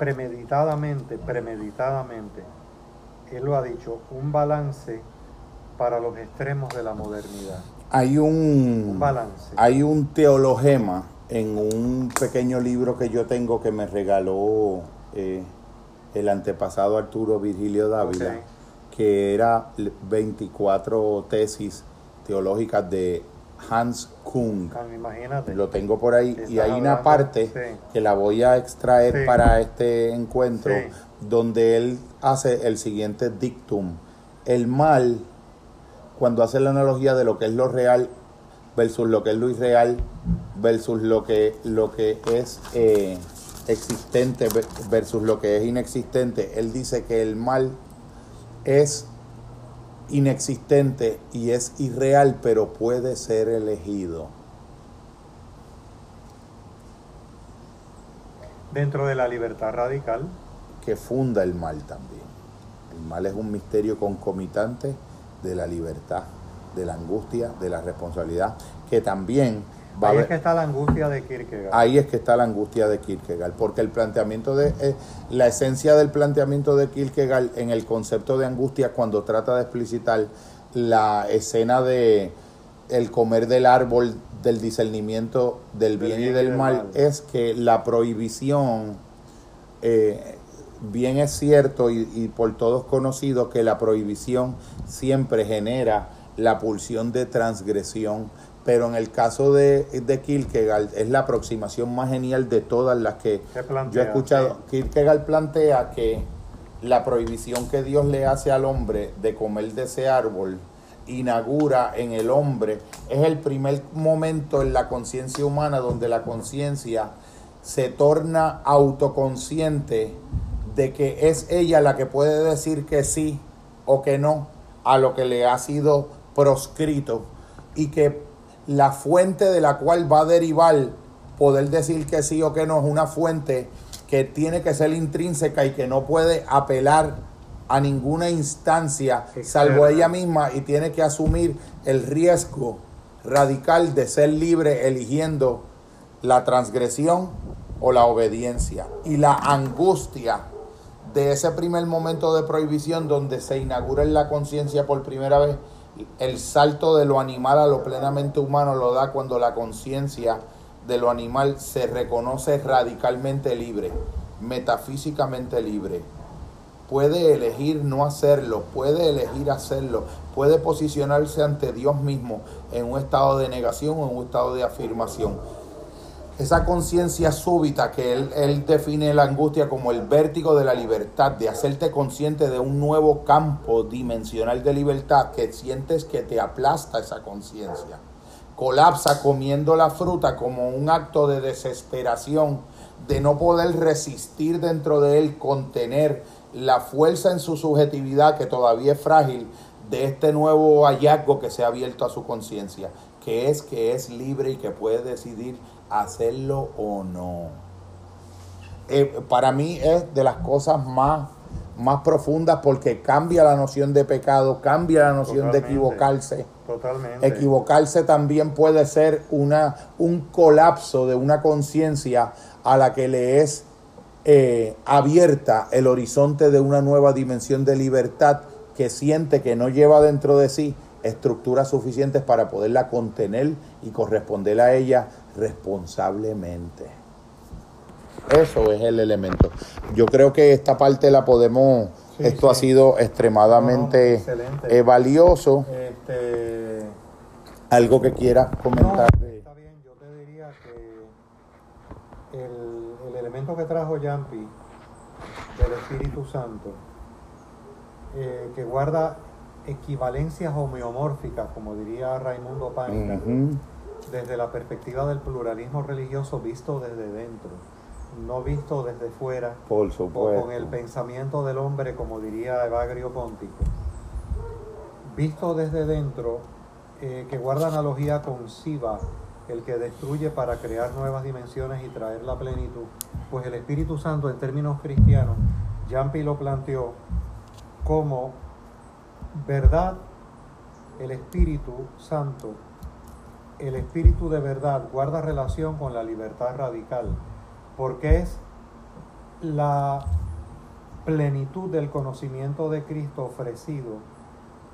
premeditadamente, premeditadamente, él lo ha dicho, un balance para los extremos de la modernidad. hay un, Un balance. Hay un teologema en un pequeño libro que yo tengo que me regaló eh, el antepasado Arturo Virgilio Dávila, que era 24 tesis teológicas de Hans Kung. Ah, Imagínate. Lo tengo por ahí y hay una parte sí. que la voy a extraer Sí. para este encuentro Sí. donde él hace el siguiente dictum. El mal, cuando hace la analogía de lo que es lo real versus lo que es lo irreal versus lo que, lo que es eh, existente ve- versus lo que es inexistente, él dice que el mal es inexistente y es irreal, pero puede ser elegido. Dentro de la libertad radical, que funda el mal también. El mal es un misterio concomitante de la libertad, de la angustia, de la responsabilidad, que también va ahí es que está la angustia de Kierkegaard. Ahí es que está la angustia de Kierkegaard, porque el planteamiento de eh, la esencia del planteamiento de Kierkegaard en el concepto de angustia cuando trata de explicitar la escena de el comer del árbol del discernimiento del bien, y del, mal, es que la prohibición eh, bien es cierto y, y por todos conocido que la prohibición siempre genera la pulsión de transgresión pero en el caso de, de Kierkegaard es la aproximación más genial de todas las que yo he escuchado. Kierkegaard plantea que la prohibición que Dios le hace al hombre de comer de ese árbol inaugura en el hombre, es el primer momento en la conciencia humana donde la conciencia se torna autoconsciente de que es ella la que puede decir que sí o que no a lo que le ha sido proscrito y que la fuente de la cual va a derivar poder decir que sí o que no es una fuente que tiene que ser intrínseca y que no puede apelar a ninguna instancia salvo ella misma y tiene que asumir el riesgo radical de ser libre eligiendo la transgresión o la obediencia y la angustia de ese primer momento de prohibición donde se inaugura en la conciencia por primera vez el salto de lo animal a lo plenamente humano lo da cuando la conciencia de lo animal se reconoce radicalmente libre, metafísicamente libre. Puede elegir no hacerlo, puede elegir hacerlo, puede posicionarse ante Dios mismo en un estado de negación o en un estado de afirmación esa conciencia súbita que él, define la angustia como el vértigo de la libertad, de hacerte consciente de un nuevo campo dimensional de libertad que sientes que te aplasta esa conciencia. Colapsa comiendo la fruta como un acto de desesperación, de no poder resistir dentro de él, contener la fuerza en su subjetividad que todavía es frágil de este nuevo hallazgo que se ha abierto a su conciencia, que es que es libre y que puede decidir hacerlo o no. Eh, para mí es de las cosas más, más profundas porque cambia la noción de pecado, cambia la noción Totalmente. de equivocarse. Totalmente. Equivocarse también puede ser una, un colapso de una conciencia a la que le es eh, abierta el horizonte de una nueva dimensión de libertad que siente que no lleva dentro de sí estructuras suficientes para poderla contener y corresponder a ella responsablemente. Eso es el elemento. Yo creo que esta parte la podemos, Sí, esto ha sido extremadamente No, eh, valioso. Este, Algo que quieras comentar. no, está bien, yo te diría que el, el elemento que trajo Yampi del Espíritu Santo, eh, que guarda equivalencias homeomórficas, como diría Raimundo Pánica. Desde la perspectiva del pluralismo religioso visto desde dentro, no visto desde fuera, Por o con el pensamiento del hombre, como diría Evagrio Póntico. Visto desde dentro, eh, que guarda analogía con Siva, el que destruye para crear nuevas dimensiones y traer la plenitud, pues el Espíritu Santo en términos cristianos, Yampi lo planteó como verdad, el Espíritu Santo, el Espíritu de verdad guarda relación con la libertad radical, porque es la plenitud del conocimiento de Cristo ofrecido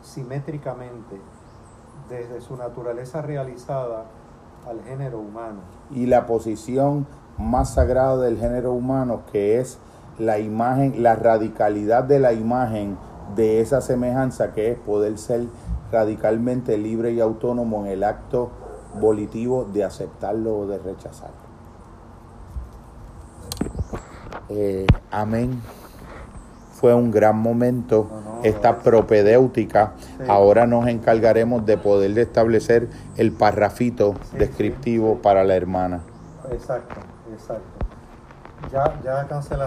simétricamente desde su naturaleza realizada al género humano. y la posición más sagrada del género humano, que es la imagen, la radicalidad de la imagen de esa semejanza, que es poder ser radicalmente libre y autónomo en el acto volitivo de aceptarlo o de rechazarlo. Eh, amén. Fue un gran momento No, no, esta es- propedéutica. Sí. Ahora nos encargaremos de poder establecer el parrafito Sí, descriptivo para la hermana. Exacto, exacto. Ya, ya cancela.